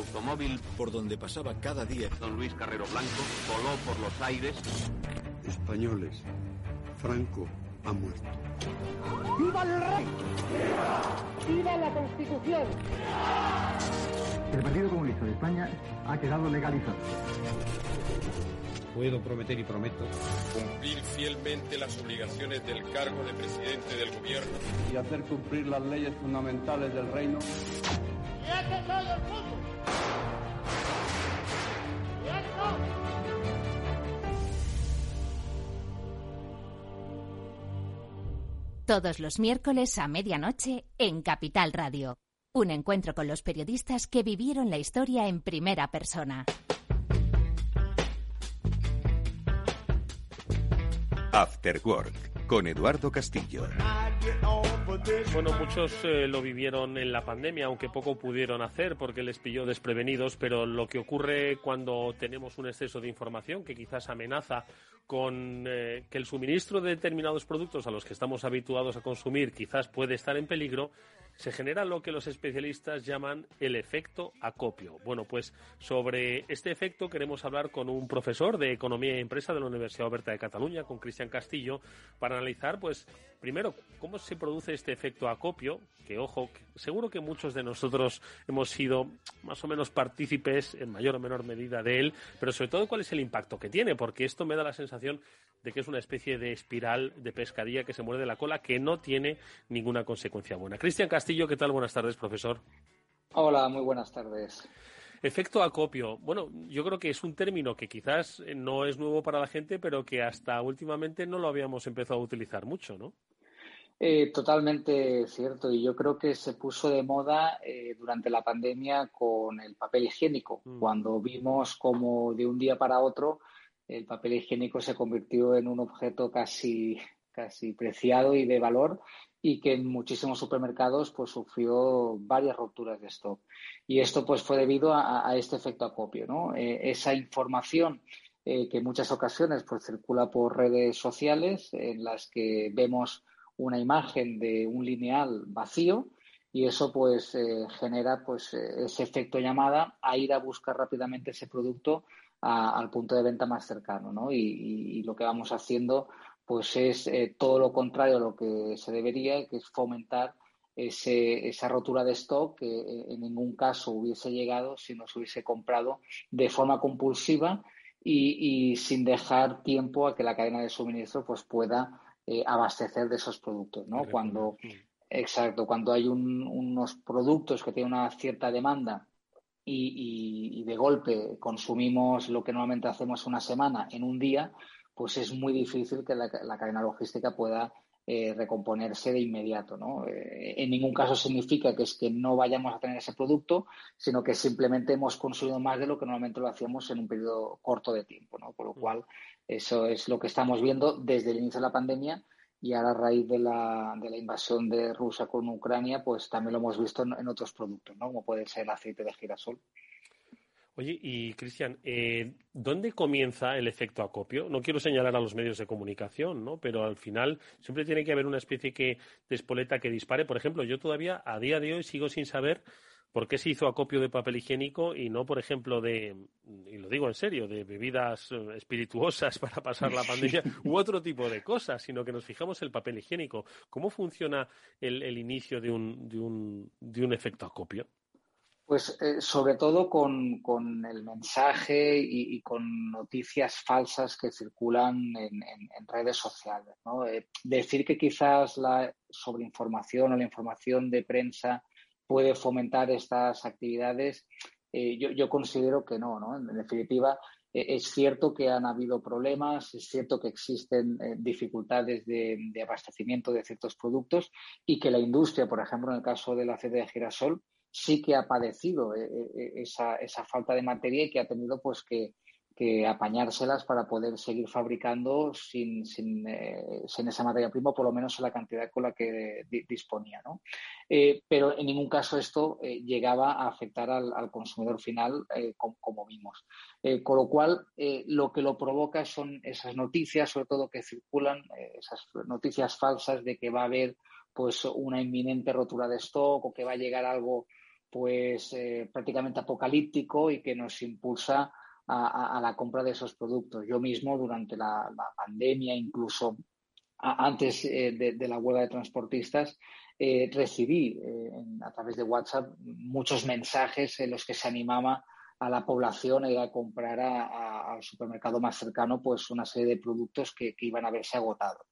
Automóvil por donde pasaba cada día don Luis Carrero Blanco voló por los aires. Españoles, Franco ha muerto. ¡Viva el rey! ¡Viva la Constitución! El Partido Comunista de España ha quedado legalizado. Puedo prometer y prometo cumplir fielmente las obligaciones del cargo de presidente del gobierno y hacer cumplir las leyes fundamentales del reino. ¡Y todo el mundo! Todos los miércoles a medianoche en Capital Radio. Un encuentro con los periodistas que vivieron la historia en primera persona. After Work con Eduardo Castillo. Bueno, muchos eh, lo vivieron en la pandemia, aunque poco pudieron hacer porque les pilló desprevenidos, pero lo que ocurre cuando tenemos un exceso de información que quizás amenaza con eh, que el suministro de determinados productos a los que estamos habituados a consumir quizás puede estar en peligro, se genera lo que los especialistas llaman el efecto acopio. Bueno, pues sobre este efecto queremos hablar con un profesor de Economía y Empresa de la Universidad Oberta de Cataluña, con Cristian Castillo, para analizar, pues, primero, cómo se produce este efecto acopio, que, ojo, seguro que muchos de nosotros hemos sido más o menos partícipes, en mayor o menor medida, de él, pero sobre todo cuál es el impacto que tiene, porque esto me da la sensación de que es una especie de espiral de pescadilla que se muerde la cola que no tiene ninguna consecuencia buena. Cristian Castillo, ¿qué tal? Buenas tardes, profesor. Hola, muy buenas tardes. Efecto acopio. Bueno, yo creo que es un término que quizás no es nuevo para la gente, pero que hasta últimamente no lo habíamos empezado a utilizar mucho, ¿no? Eh, totalmente cierto. Y yo creo que se puso de moda eh, durante la pandemia con el papel higiénico, mm. cuando vimos como de un día para otro el papel higiénico se convirtió en un objeto casi, preciado y de valor y que en muchísimos supermercados pues sufrió varias rupturas de stock. Y esto pues fue debido a, este efecto acopio, ¿no? Eh, esa información eh, que en muchas ocasiones pues circula por redes sociales en las que vemos una imagen de un lineal vacío y eso pues eh, genera pues ese efecto llamada a ir a buscar rápidamente ese producto al punto de venta más cercano, ¿no? Y, lo que vamos haciendo, pues es eh, todo lo contrario a lo que se debería, que es fomentar ese, esa rotura de stock que eh, en ningún caso hubiese llegado si no se hubiese comprado de forma compulsiva y, sin dejar tiempo a que la cadena de suministro pues pueda eh, abastecer de esos productos, ¿no? Cuando, exacto, cuando hay unos productos que tienen una cierta demanda y, de golpe consumimos lo que normalmente hacemos una semana en un día, pues es muy difícil que la, cadena logística pueda eh, recomponerse de inmediato. ¿no? Eh, en ningún caso significa que es que no vayamos a tener ese producto, sino que simplemente hemos consumido más de lo que normalmente lo hacíamos en un periodo corto de tiempo. ¿no? Por lo mm. cual, eso es lo que estamos viendo desde el inicio de la pandemia y ahora a raíz de la, de la invasión de Rusia con Ucrania, pues también lo hemos visto en, otros productos, ¿no? Como puede ser el aceite de girasol. Oye, y Cristian, eh, ¿dónde comienza el efecto acopio? No quiero señalar a los medios de comunicación, ¿no? Pero al final siempre tiene que haber una especie que, de espoleta que dispare. Por ejemplo, yo todavía a día de hoy sigo sin saber ¿Por qué se hizo acopio de papel higiénico y no, por ejemplo, de, y lo digo en serio, de bebidas eh, espirituosas <laughs> para pasar la pandemia u otro tipo de cosas, sino que nos fijamos en el papel higiénico? ¿Cómo funciona el, inicio de un, de, un, de un efecto acopio? Pues eh, sobre todo con, con el mensaje y, con noticias falsas que circulan en, redes sociales. ¿no? Eh, decir que quizás la sobreinformación o la información de prensa puede fomentar estas actividades, eh, yo, considero que no, ¿no? En, definitiva, eh, es cierto que han habido problemas, es cierto que existen dificultades de, abastecimiento de ciertos productos y que la industria, por ejemplo, en el caso del aceite de girasol, sí que ha padecido esa, esa, falta de materia y que ha tenido pues que, que apañárselas para poder seguir fabricando sin, sin, eh, sin, esa materia prima, por lo menos en la cantidad con la que disponía. ¿no? Eh, pero en ningún caso esto eh, llegaba a afectar al, consumidor final, como, como, vimos. con lo cual, lo que lo provoca son esas noticias, sobre todo que circulan, esas noticias falsas de que va a haber pues una inminente rotura de stock o que va a llegar algo pues prácticamente apocalíptico y que nos impulsa a, la compra de esos productos. Yo mismo durante la, pandemia, incluso antes eh, de, la huelga de transportistas, eh, recibí eh, a través de WhatsApp muchos mensajes en los que se animaba a la población a ir a comprar al supermercado más cercano pues una serie de productos que, iban a verse agotados.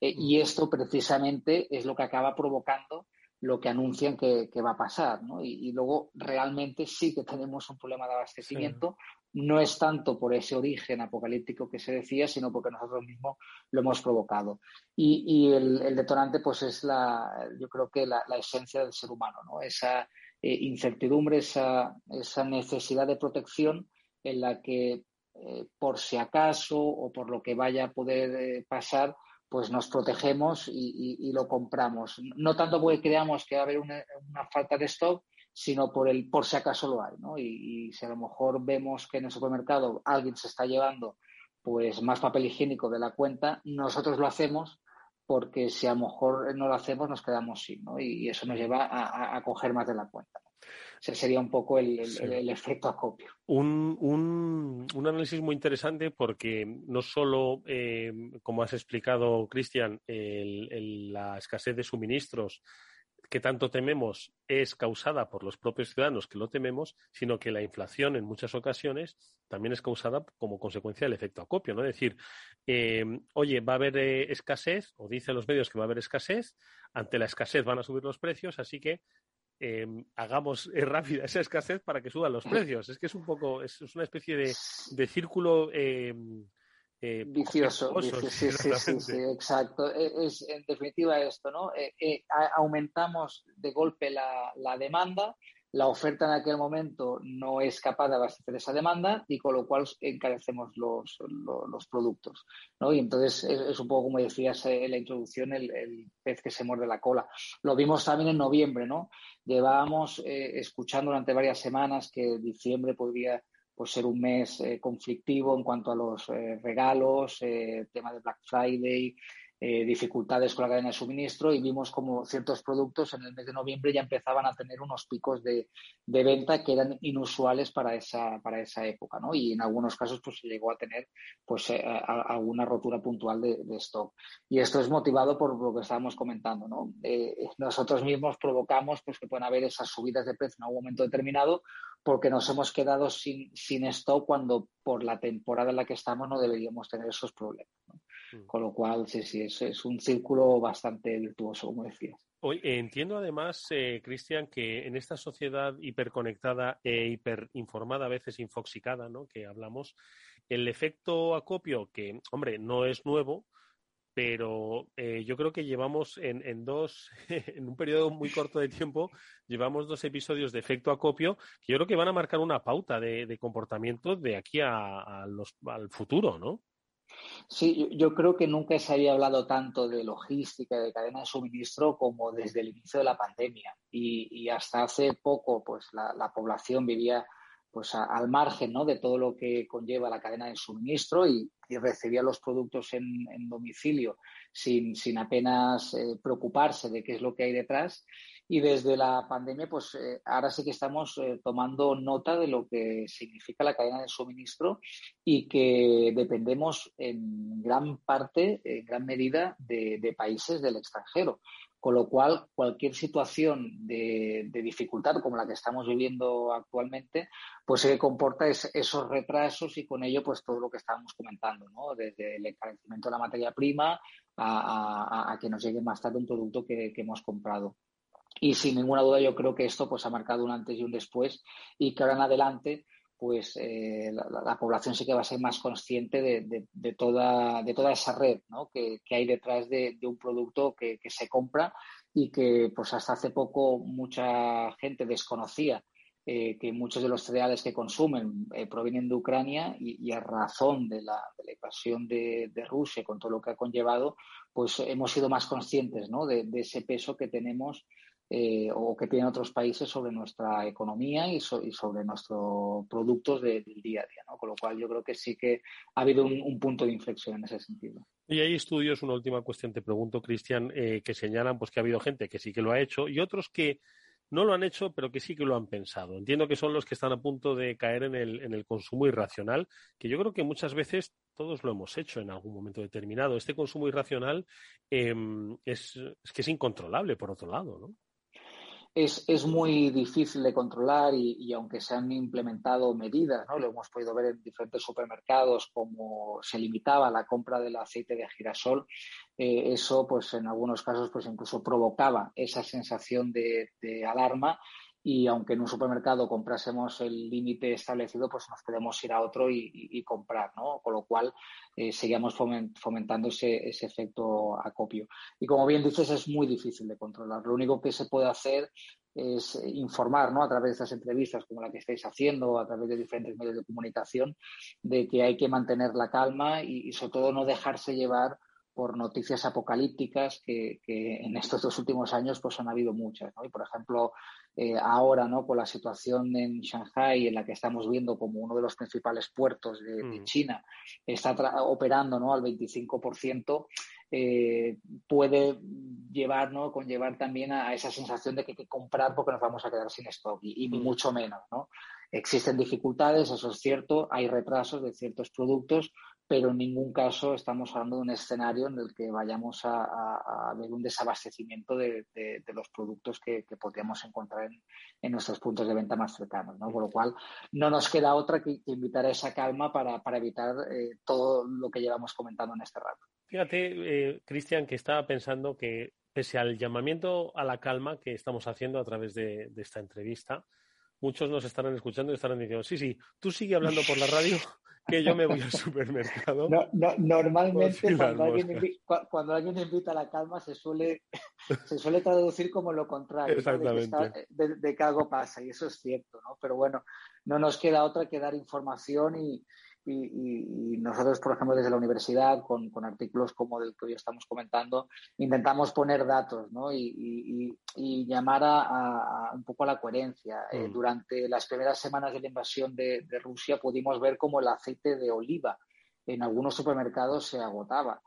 y esto precisamente es lo que acaba provocando lo que anuncian que, va a pasar. Y, luego realmente sí que tenemos un problema de abastecimiento, no es tanto por ese origen apocalíptico que se decía, sino porque nosotros mismos lo hemos provocado. Y, el, detonante, pues es la, yo creo que la, esencia del ser humano, ¿no? Esa eh, incertidumbre, esa, esa, necesidad de protección en la que eh, por si acaso o por lo que vaya a poder eh, pasar, pues nos protegemos y, lo compramos. No tanto porque creamos que va a haber una falta de stock, sino por el por si acaso lo hay, ¿no? Y, si a lo mejor vemos que en el supermercado alguien se está llevando pues más papel higiénico de la cuenta, nosotros lo hacemos porque si a lo mejor no lo hacemos nos quedamos sin, ¿no? Y, eso nos lleva a, coger más de la cuenta. Ese sería un poco el, efecto acopio. Un, un, un, análisis muy interesante porque no solo, eh, como has explicado, Cristian, la escasez de suministros que tanto tememos es causada por los propios ciudadanos que lo tememos, sino que la inflación en muchas ocasiones también es causada como consecuencia del efecto acopio, ¿no? Es decir, em, oye, va a haber eh, escasez, o dicen los medios que va a haber escasez, ante la escasez van a subir los precios, así que em, hagamos eh, rápida esa escasez para que suban los precios. Es que es un poco, es, una especie de, de círculo em, eh, vicioso, sí, sí, sí, exacto. E, es, en definitiva esto, ¿no? Eh, eh, aumentamos de golpe la, la, demanda, la oferta en aquel momento no es capaz de abastecer esa demanda y con lo cual encarecemos los, los, productos, ¿no? Y entonces es, un poco como decías en la introducción, el, el, pez que se muerde la cola. Lo vimos también en noviembre, ¿no? Llevábamos escuchando durante varias semanas que diciembre podría pues ser un mes eh, conflictivo en cuanto a los eh, regalos, eh, tema de Black Friday, eh, dificultades con la cadena de suministro y vimos como ciertos productos en el mes de noviembre ya empezaban a tener unos picos de, venta que eran inusuales para esa, para esa época, ¿no? Y en algunos casos pues se llegó a tener pues alguna rotura puntual de, stock. Y esto es motivado por lo que estábamos comentando, ¿no? nosotros mismos provocamos pues que puedan haber esas subidas de precio en algún momento determinado porque nos hemos quedado sin, sin stock cuando por la temporada en la que estamos no deberíamos tener esos problemas. Mm. Con lo cual, sí, sí, es, es, un círculo bastante virtuoso, como decías. Hoy, entiendo además, eh, Cristian, que en esta sociedad hiperconectada e hiperinformada, a veces infoxicada, ¿no? que hablamos, el efecto acopio, que, hombre, no es nuevo, pero eh, yo creo que llevamos en, en, dos, <laughs> en un periodo muy corto de tiempo, llevamos dos episodios de efecto acopio que yo creo que van a marcar una pauta de, comportamiento de aquí a, los, al futuro, ¿no? Sí, yo, creo que nunca se había hablado tanto de logística, de cadena de suministro como desde el inicio de la pandemia. Y, hasta hace poco, pues la población vivía pues al margen ¿no? de todo lo que conlleva la cadena de suministro y, recibía los productos en, domicilio sin, sin apenas eh, preocuparse de qué es lo que hay detrás. Y desde la pandemia, pues eh, ahora sí que estamos eh, tomando nota de lo que significa la cadena de suministro y que dependemos en gran parte, en gran medida, de países del extranjero. Con lo cual, cualquier situación de, dificultad como la que estamos viviendo actualmente, pues se comporta esos retrasos y con ello, pues todo lo que estábamos comentando, ¿no? Desde el encarecimiento de la materia prima a, que nos llegue más tarde un producto que, que hemos comprado. Y sin ninguna duda yo creo que esto pues ha marcado un antes y un después y que ahora en adelante pues eh, la, población sí que va a ser más consciente de, toda, de toda esa red que, hay detrás de, un producto que, se compra y que pues hasta hace poco mucha gente desconocía eh, que muchos de los cereales que consumen eh, provienen de Ucrania y, a razón de la, de invasión de, Rusia con todo lo que ha conllevado, pues hemos sido más conscientes ¿no? de, ese peso que tenemos eh, o que tienen otros países sobre nuestra economía y, sobre nuestros productos del día a día. ¿no? Con lo cual yo creo que sí que ha habido un, punto de inflexión en ese sentido. Y hay estudios, una última cuestión te pregunto, Cristian, que señalan pues, que ha habido gente que sí que lo ha hecho y otros que no lo han hecho, pero que sí que lo han pensado. Entiendo que son los que están a punto de caer en el, en el consumo irracional, que yo creo que muchas veces todos lo hemos hecho en algún momento determinado. Este consumo irracional em, es, es que es incontrolable, por otro lado, ¿no? Es, es, muy difícil de controlar y, aunque se han implementado medidas, ¿no? lo hemos podido ver en diferentes supermercados, como se limitaba la compra del aceite de girasol, eh, eso pues en algunos casos pues incluso provocaba esa sensación de, de alarma y aunque en un supermercado comprásemos el límite establecido, pues nos podemos ir a otro y, comprar, ¿no? Con lo cual eh, seguíamos fomentando ese, ese, efecto acopio. Y como bien dices, es muy difícil de controlar. Lo único que se puede hacer es informar, ¿no? A través de estas entrevistas como la que estáis haciendo, a través de diferentes medios de comunicación, de que hay que mantener la calma y sobre todo no dejarse llevar por noticias apocalípticas que, en estos dos últimos años pues han habido muchas. ¿no? Y por ejemplo, eh, ahora ¿no? con la situación en Shanghai, en la que estamos viendo como uno de los principales puertos de, mm. China está operando ¿no? al 25%, eh, puede llevar, ¿no? conllevar también a, esa sensación de que hay que comprar porque nos vamos a quedar sin stock y, mm. mucho menos. ¿no? Existen dificultades, eso es cierto, hay retrasos de ciertos productos, pero en ningún caso estamos hablando de un escenario en el que vayamos a, ver un desabastecimiento de, los productos que, podríamos encontrar en, nuestros puntos de venta más cercanos, ¿no? Por lo cual, no nos queda otra que, invitar a esa calma para, evitar eh, todo lo que llevamos comentando en este rato. Fíjate, eh, Cristian, que estaba pensando que pese al llamamiento a la calma que estamos haciendo a través de esta entrevista, muchos nos estarán escuchando y estarán diciendo, sí, sí, tú sigue hablando por la radio que yo me voy al supermercado. normalmente cuando alguien, invita, cuando alguien, invita a la calma se suele, se suele traducir como lo contrario, de, que algo pasa, y eso es cierto, ¿no? Pero bueno, no nos queda otra que dar información y, y, nosotros, por ejemplo, desde la universidad, con, artículos como del que hoy estamos comentando, intentamos poner datos ¿no? y, llamar a, un poco a la coherencia. Eh, mm. durante las primeras semanas de la invasión de, de Rusia pudimos ver cómo el aceite de oliva en algunos supermercados se agotaba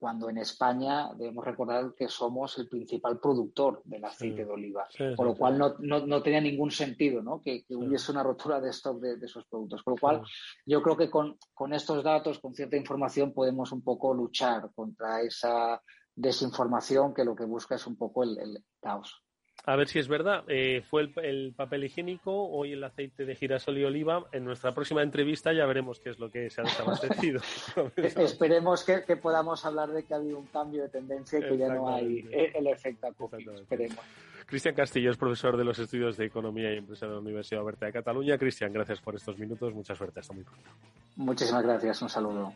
cuando en España debemos recordar que somos el principal productor del aceite de oliva, con lo cual no, no, tenía ningún sentido ¿no? que, hubiese una rotura de stock de, esos productos. Con lo cual, yo creo que con, con, estos datos, con cierta información, podemos un poco luchar contra esa desinformación que lo que busca es un poco el caos. A ver si es verdad. Eh, fue el, papel higiénico, hoy el aceite de girasol y oliva. En nuestra próxima entrevista ya veremos qué es lo que se ha desabastecido. <laughs> Esperemos que, podamos hablar de que ha habido un cambio de tendencia y que ya no hay el efecto Esperemos. Cristian Castillo es profesor de los estudios de Economía y Empresa de la Universidad Oberta de Cataluña. Cristian, gracias por estos minutos. Mucha suerte. Hasta muy pronto. Muchísimas gracias. Un saludo.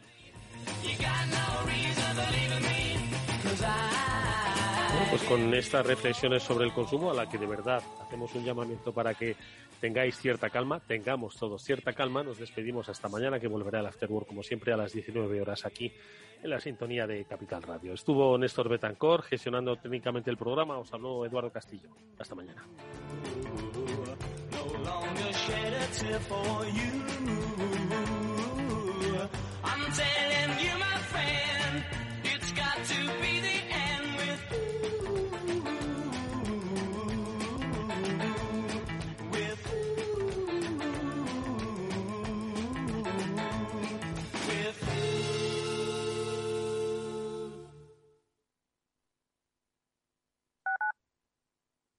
Pues con estas reflexiones sobre el consumo, a la que de verdad hacemos un llamamiento para que tengáis cierta calma, tengamos todos cierta calma, nos despedimos hasta mañana, que volverá el Afterwork como siempre a las 19 horas aquí en la sintonía de Capital Radio. Estuvo Néstor Betancor gestionando técnicamente el programa, os habló Eduardo Castillo. Hasta mañana.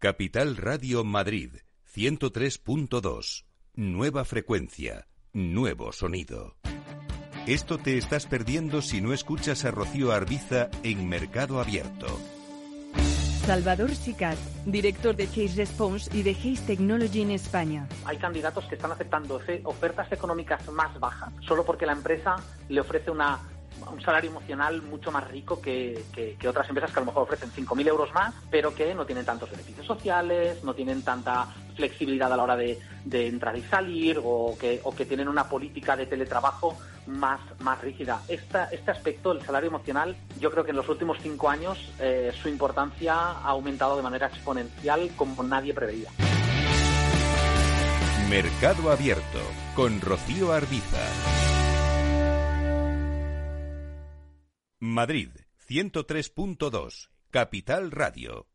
Capital Radio Madrid 103.2. Nueva frecuencia, nuevo sonido. Esto te estás perdiendo si no escuchas a Rocío Arbiza en Mercado Abierto. Salvador Sicat, director de Chase Response y de Haze Technology en España. Hay candidatos que están aceptando ofertas económicas más bajas solo porque la empresa le ofrece una un salario emocional mucho más rico que, que, otras empresas que a lo mejor ofrecen 5.000 euros más, pero que no tienen tantos beneficios sociales, no tienen tanta flexibilidad a la hora de, entrar y salir o que, o que tienen una política de teletrabajo más, más rígida. Esta, este aspecto, el salario emocional, yo creo que en los últimos cinco años eh, su importancia ha aumentado de manera exponencial como nadie preveía. Mercado Abierto con Rocío Arbiza. Madrid 103.2, Capital Radio.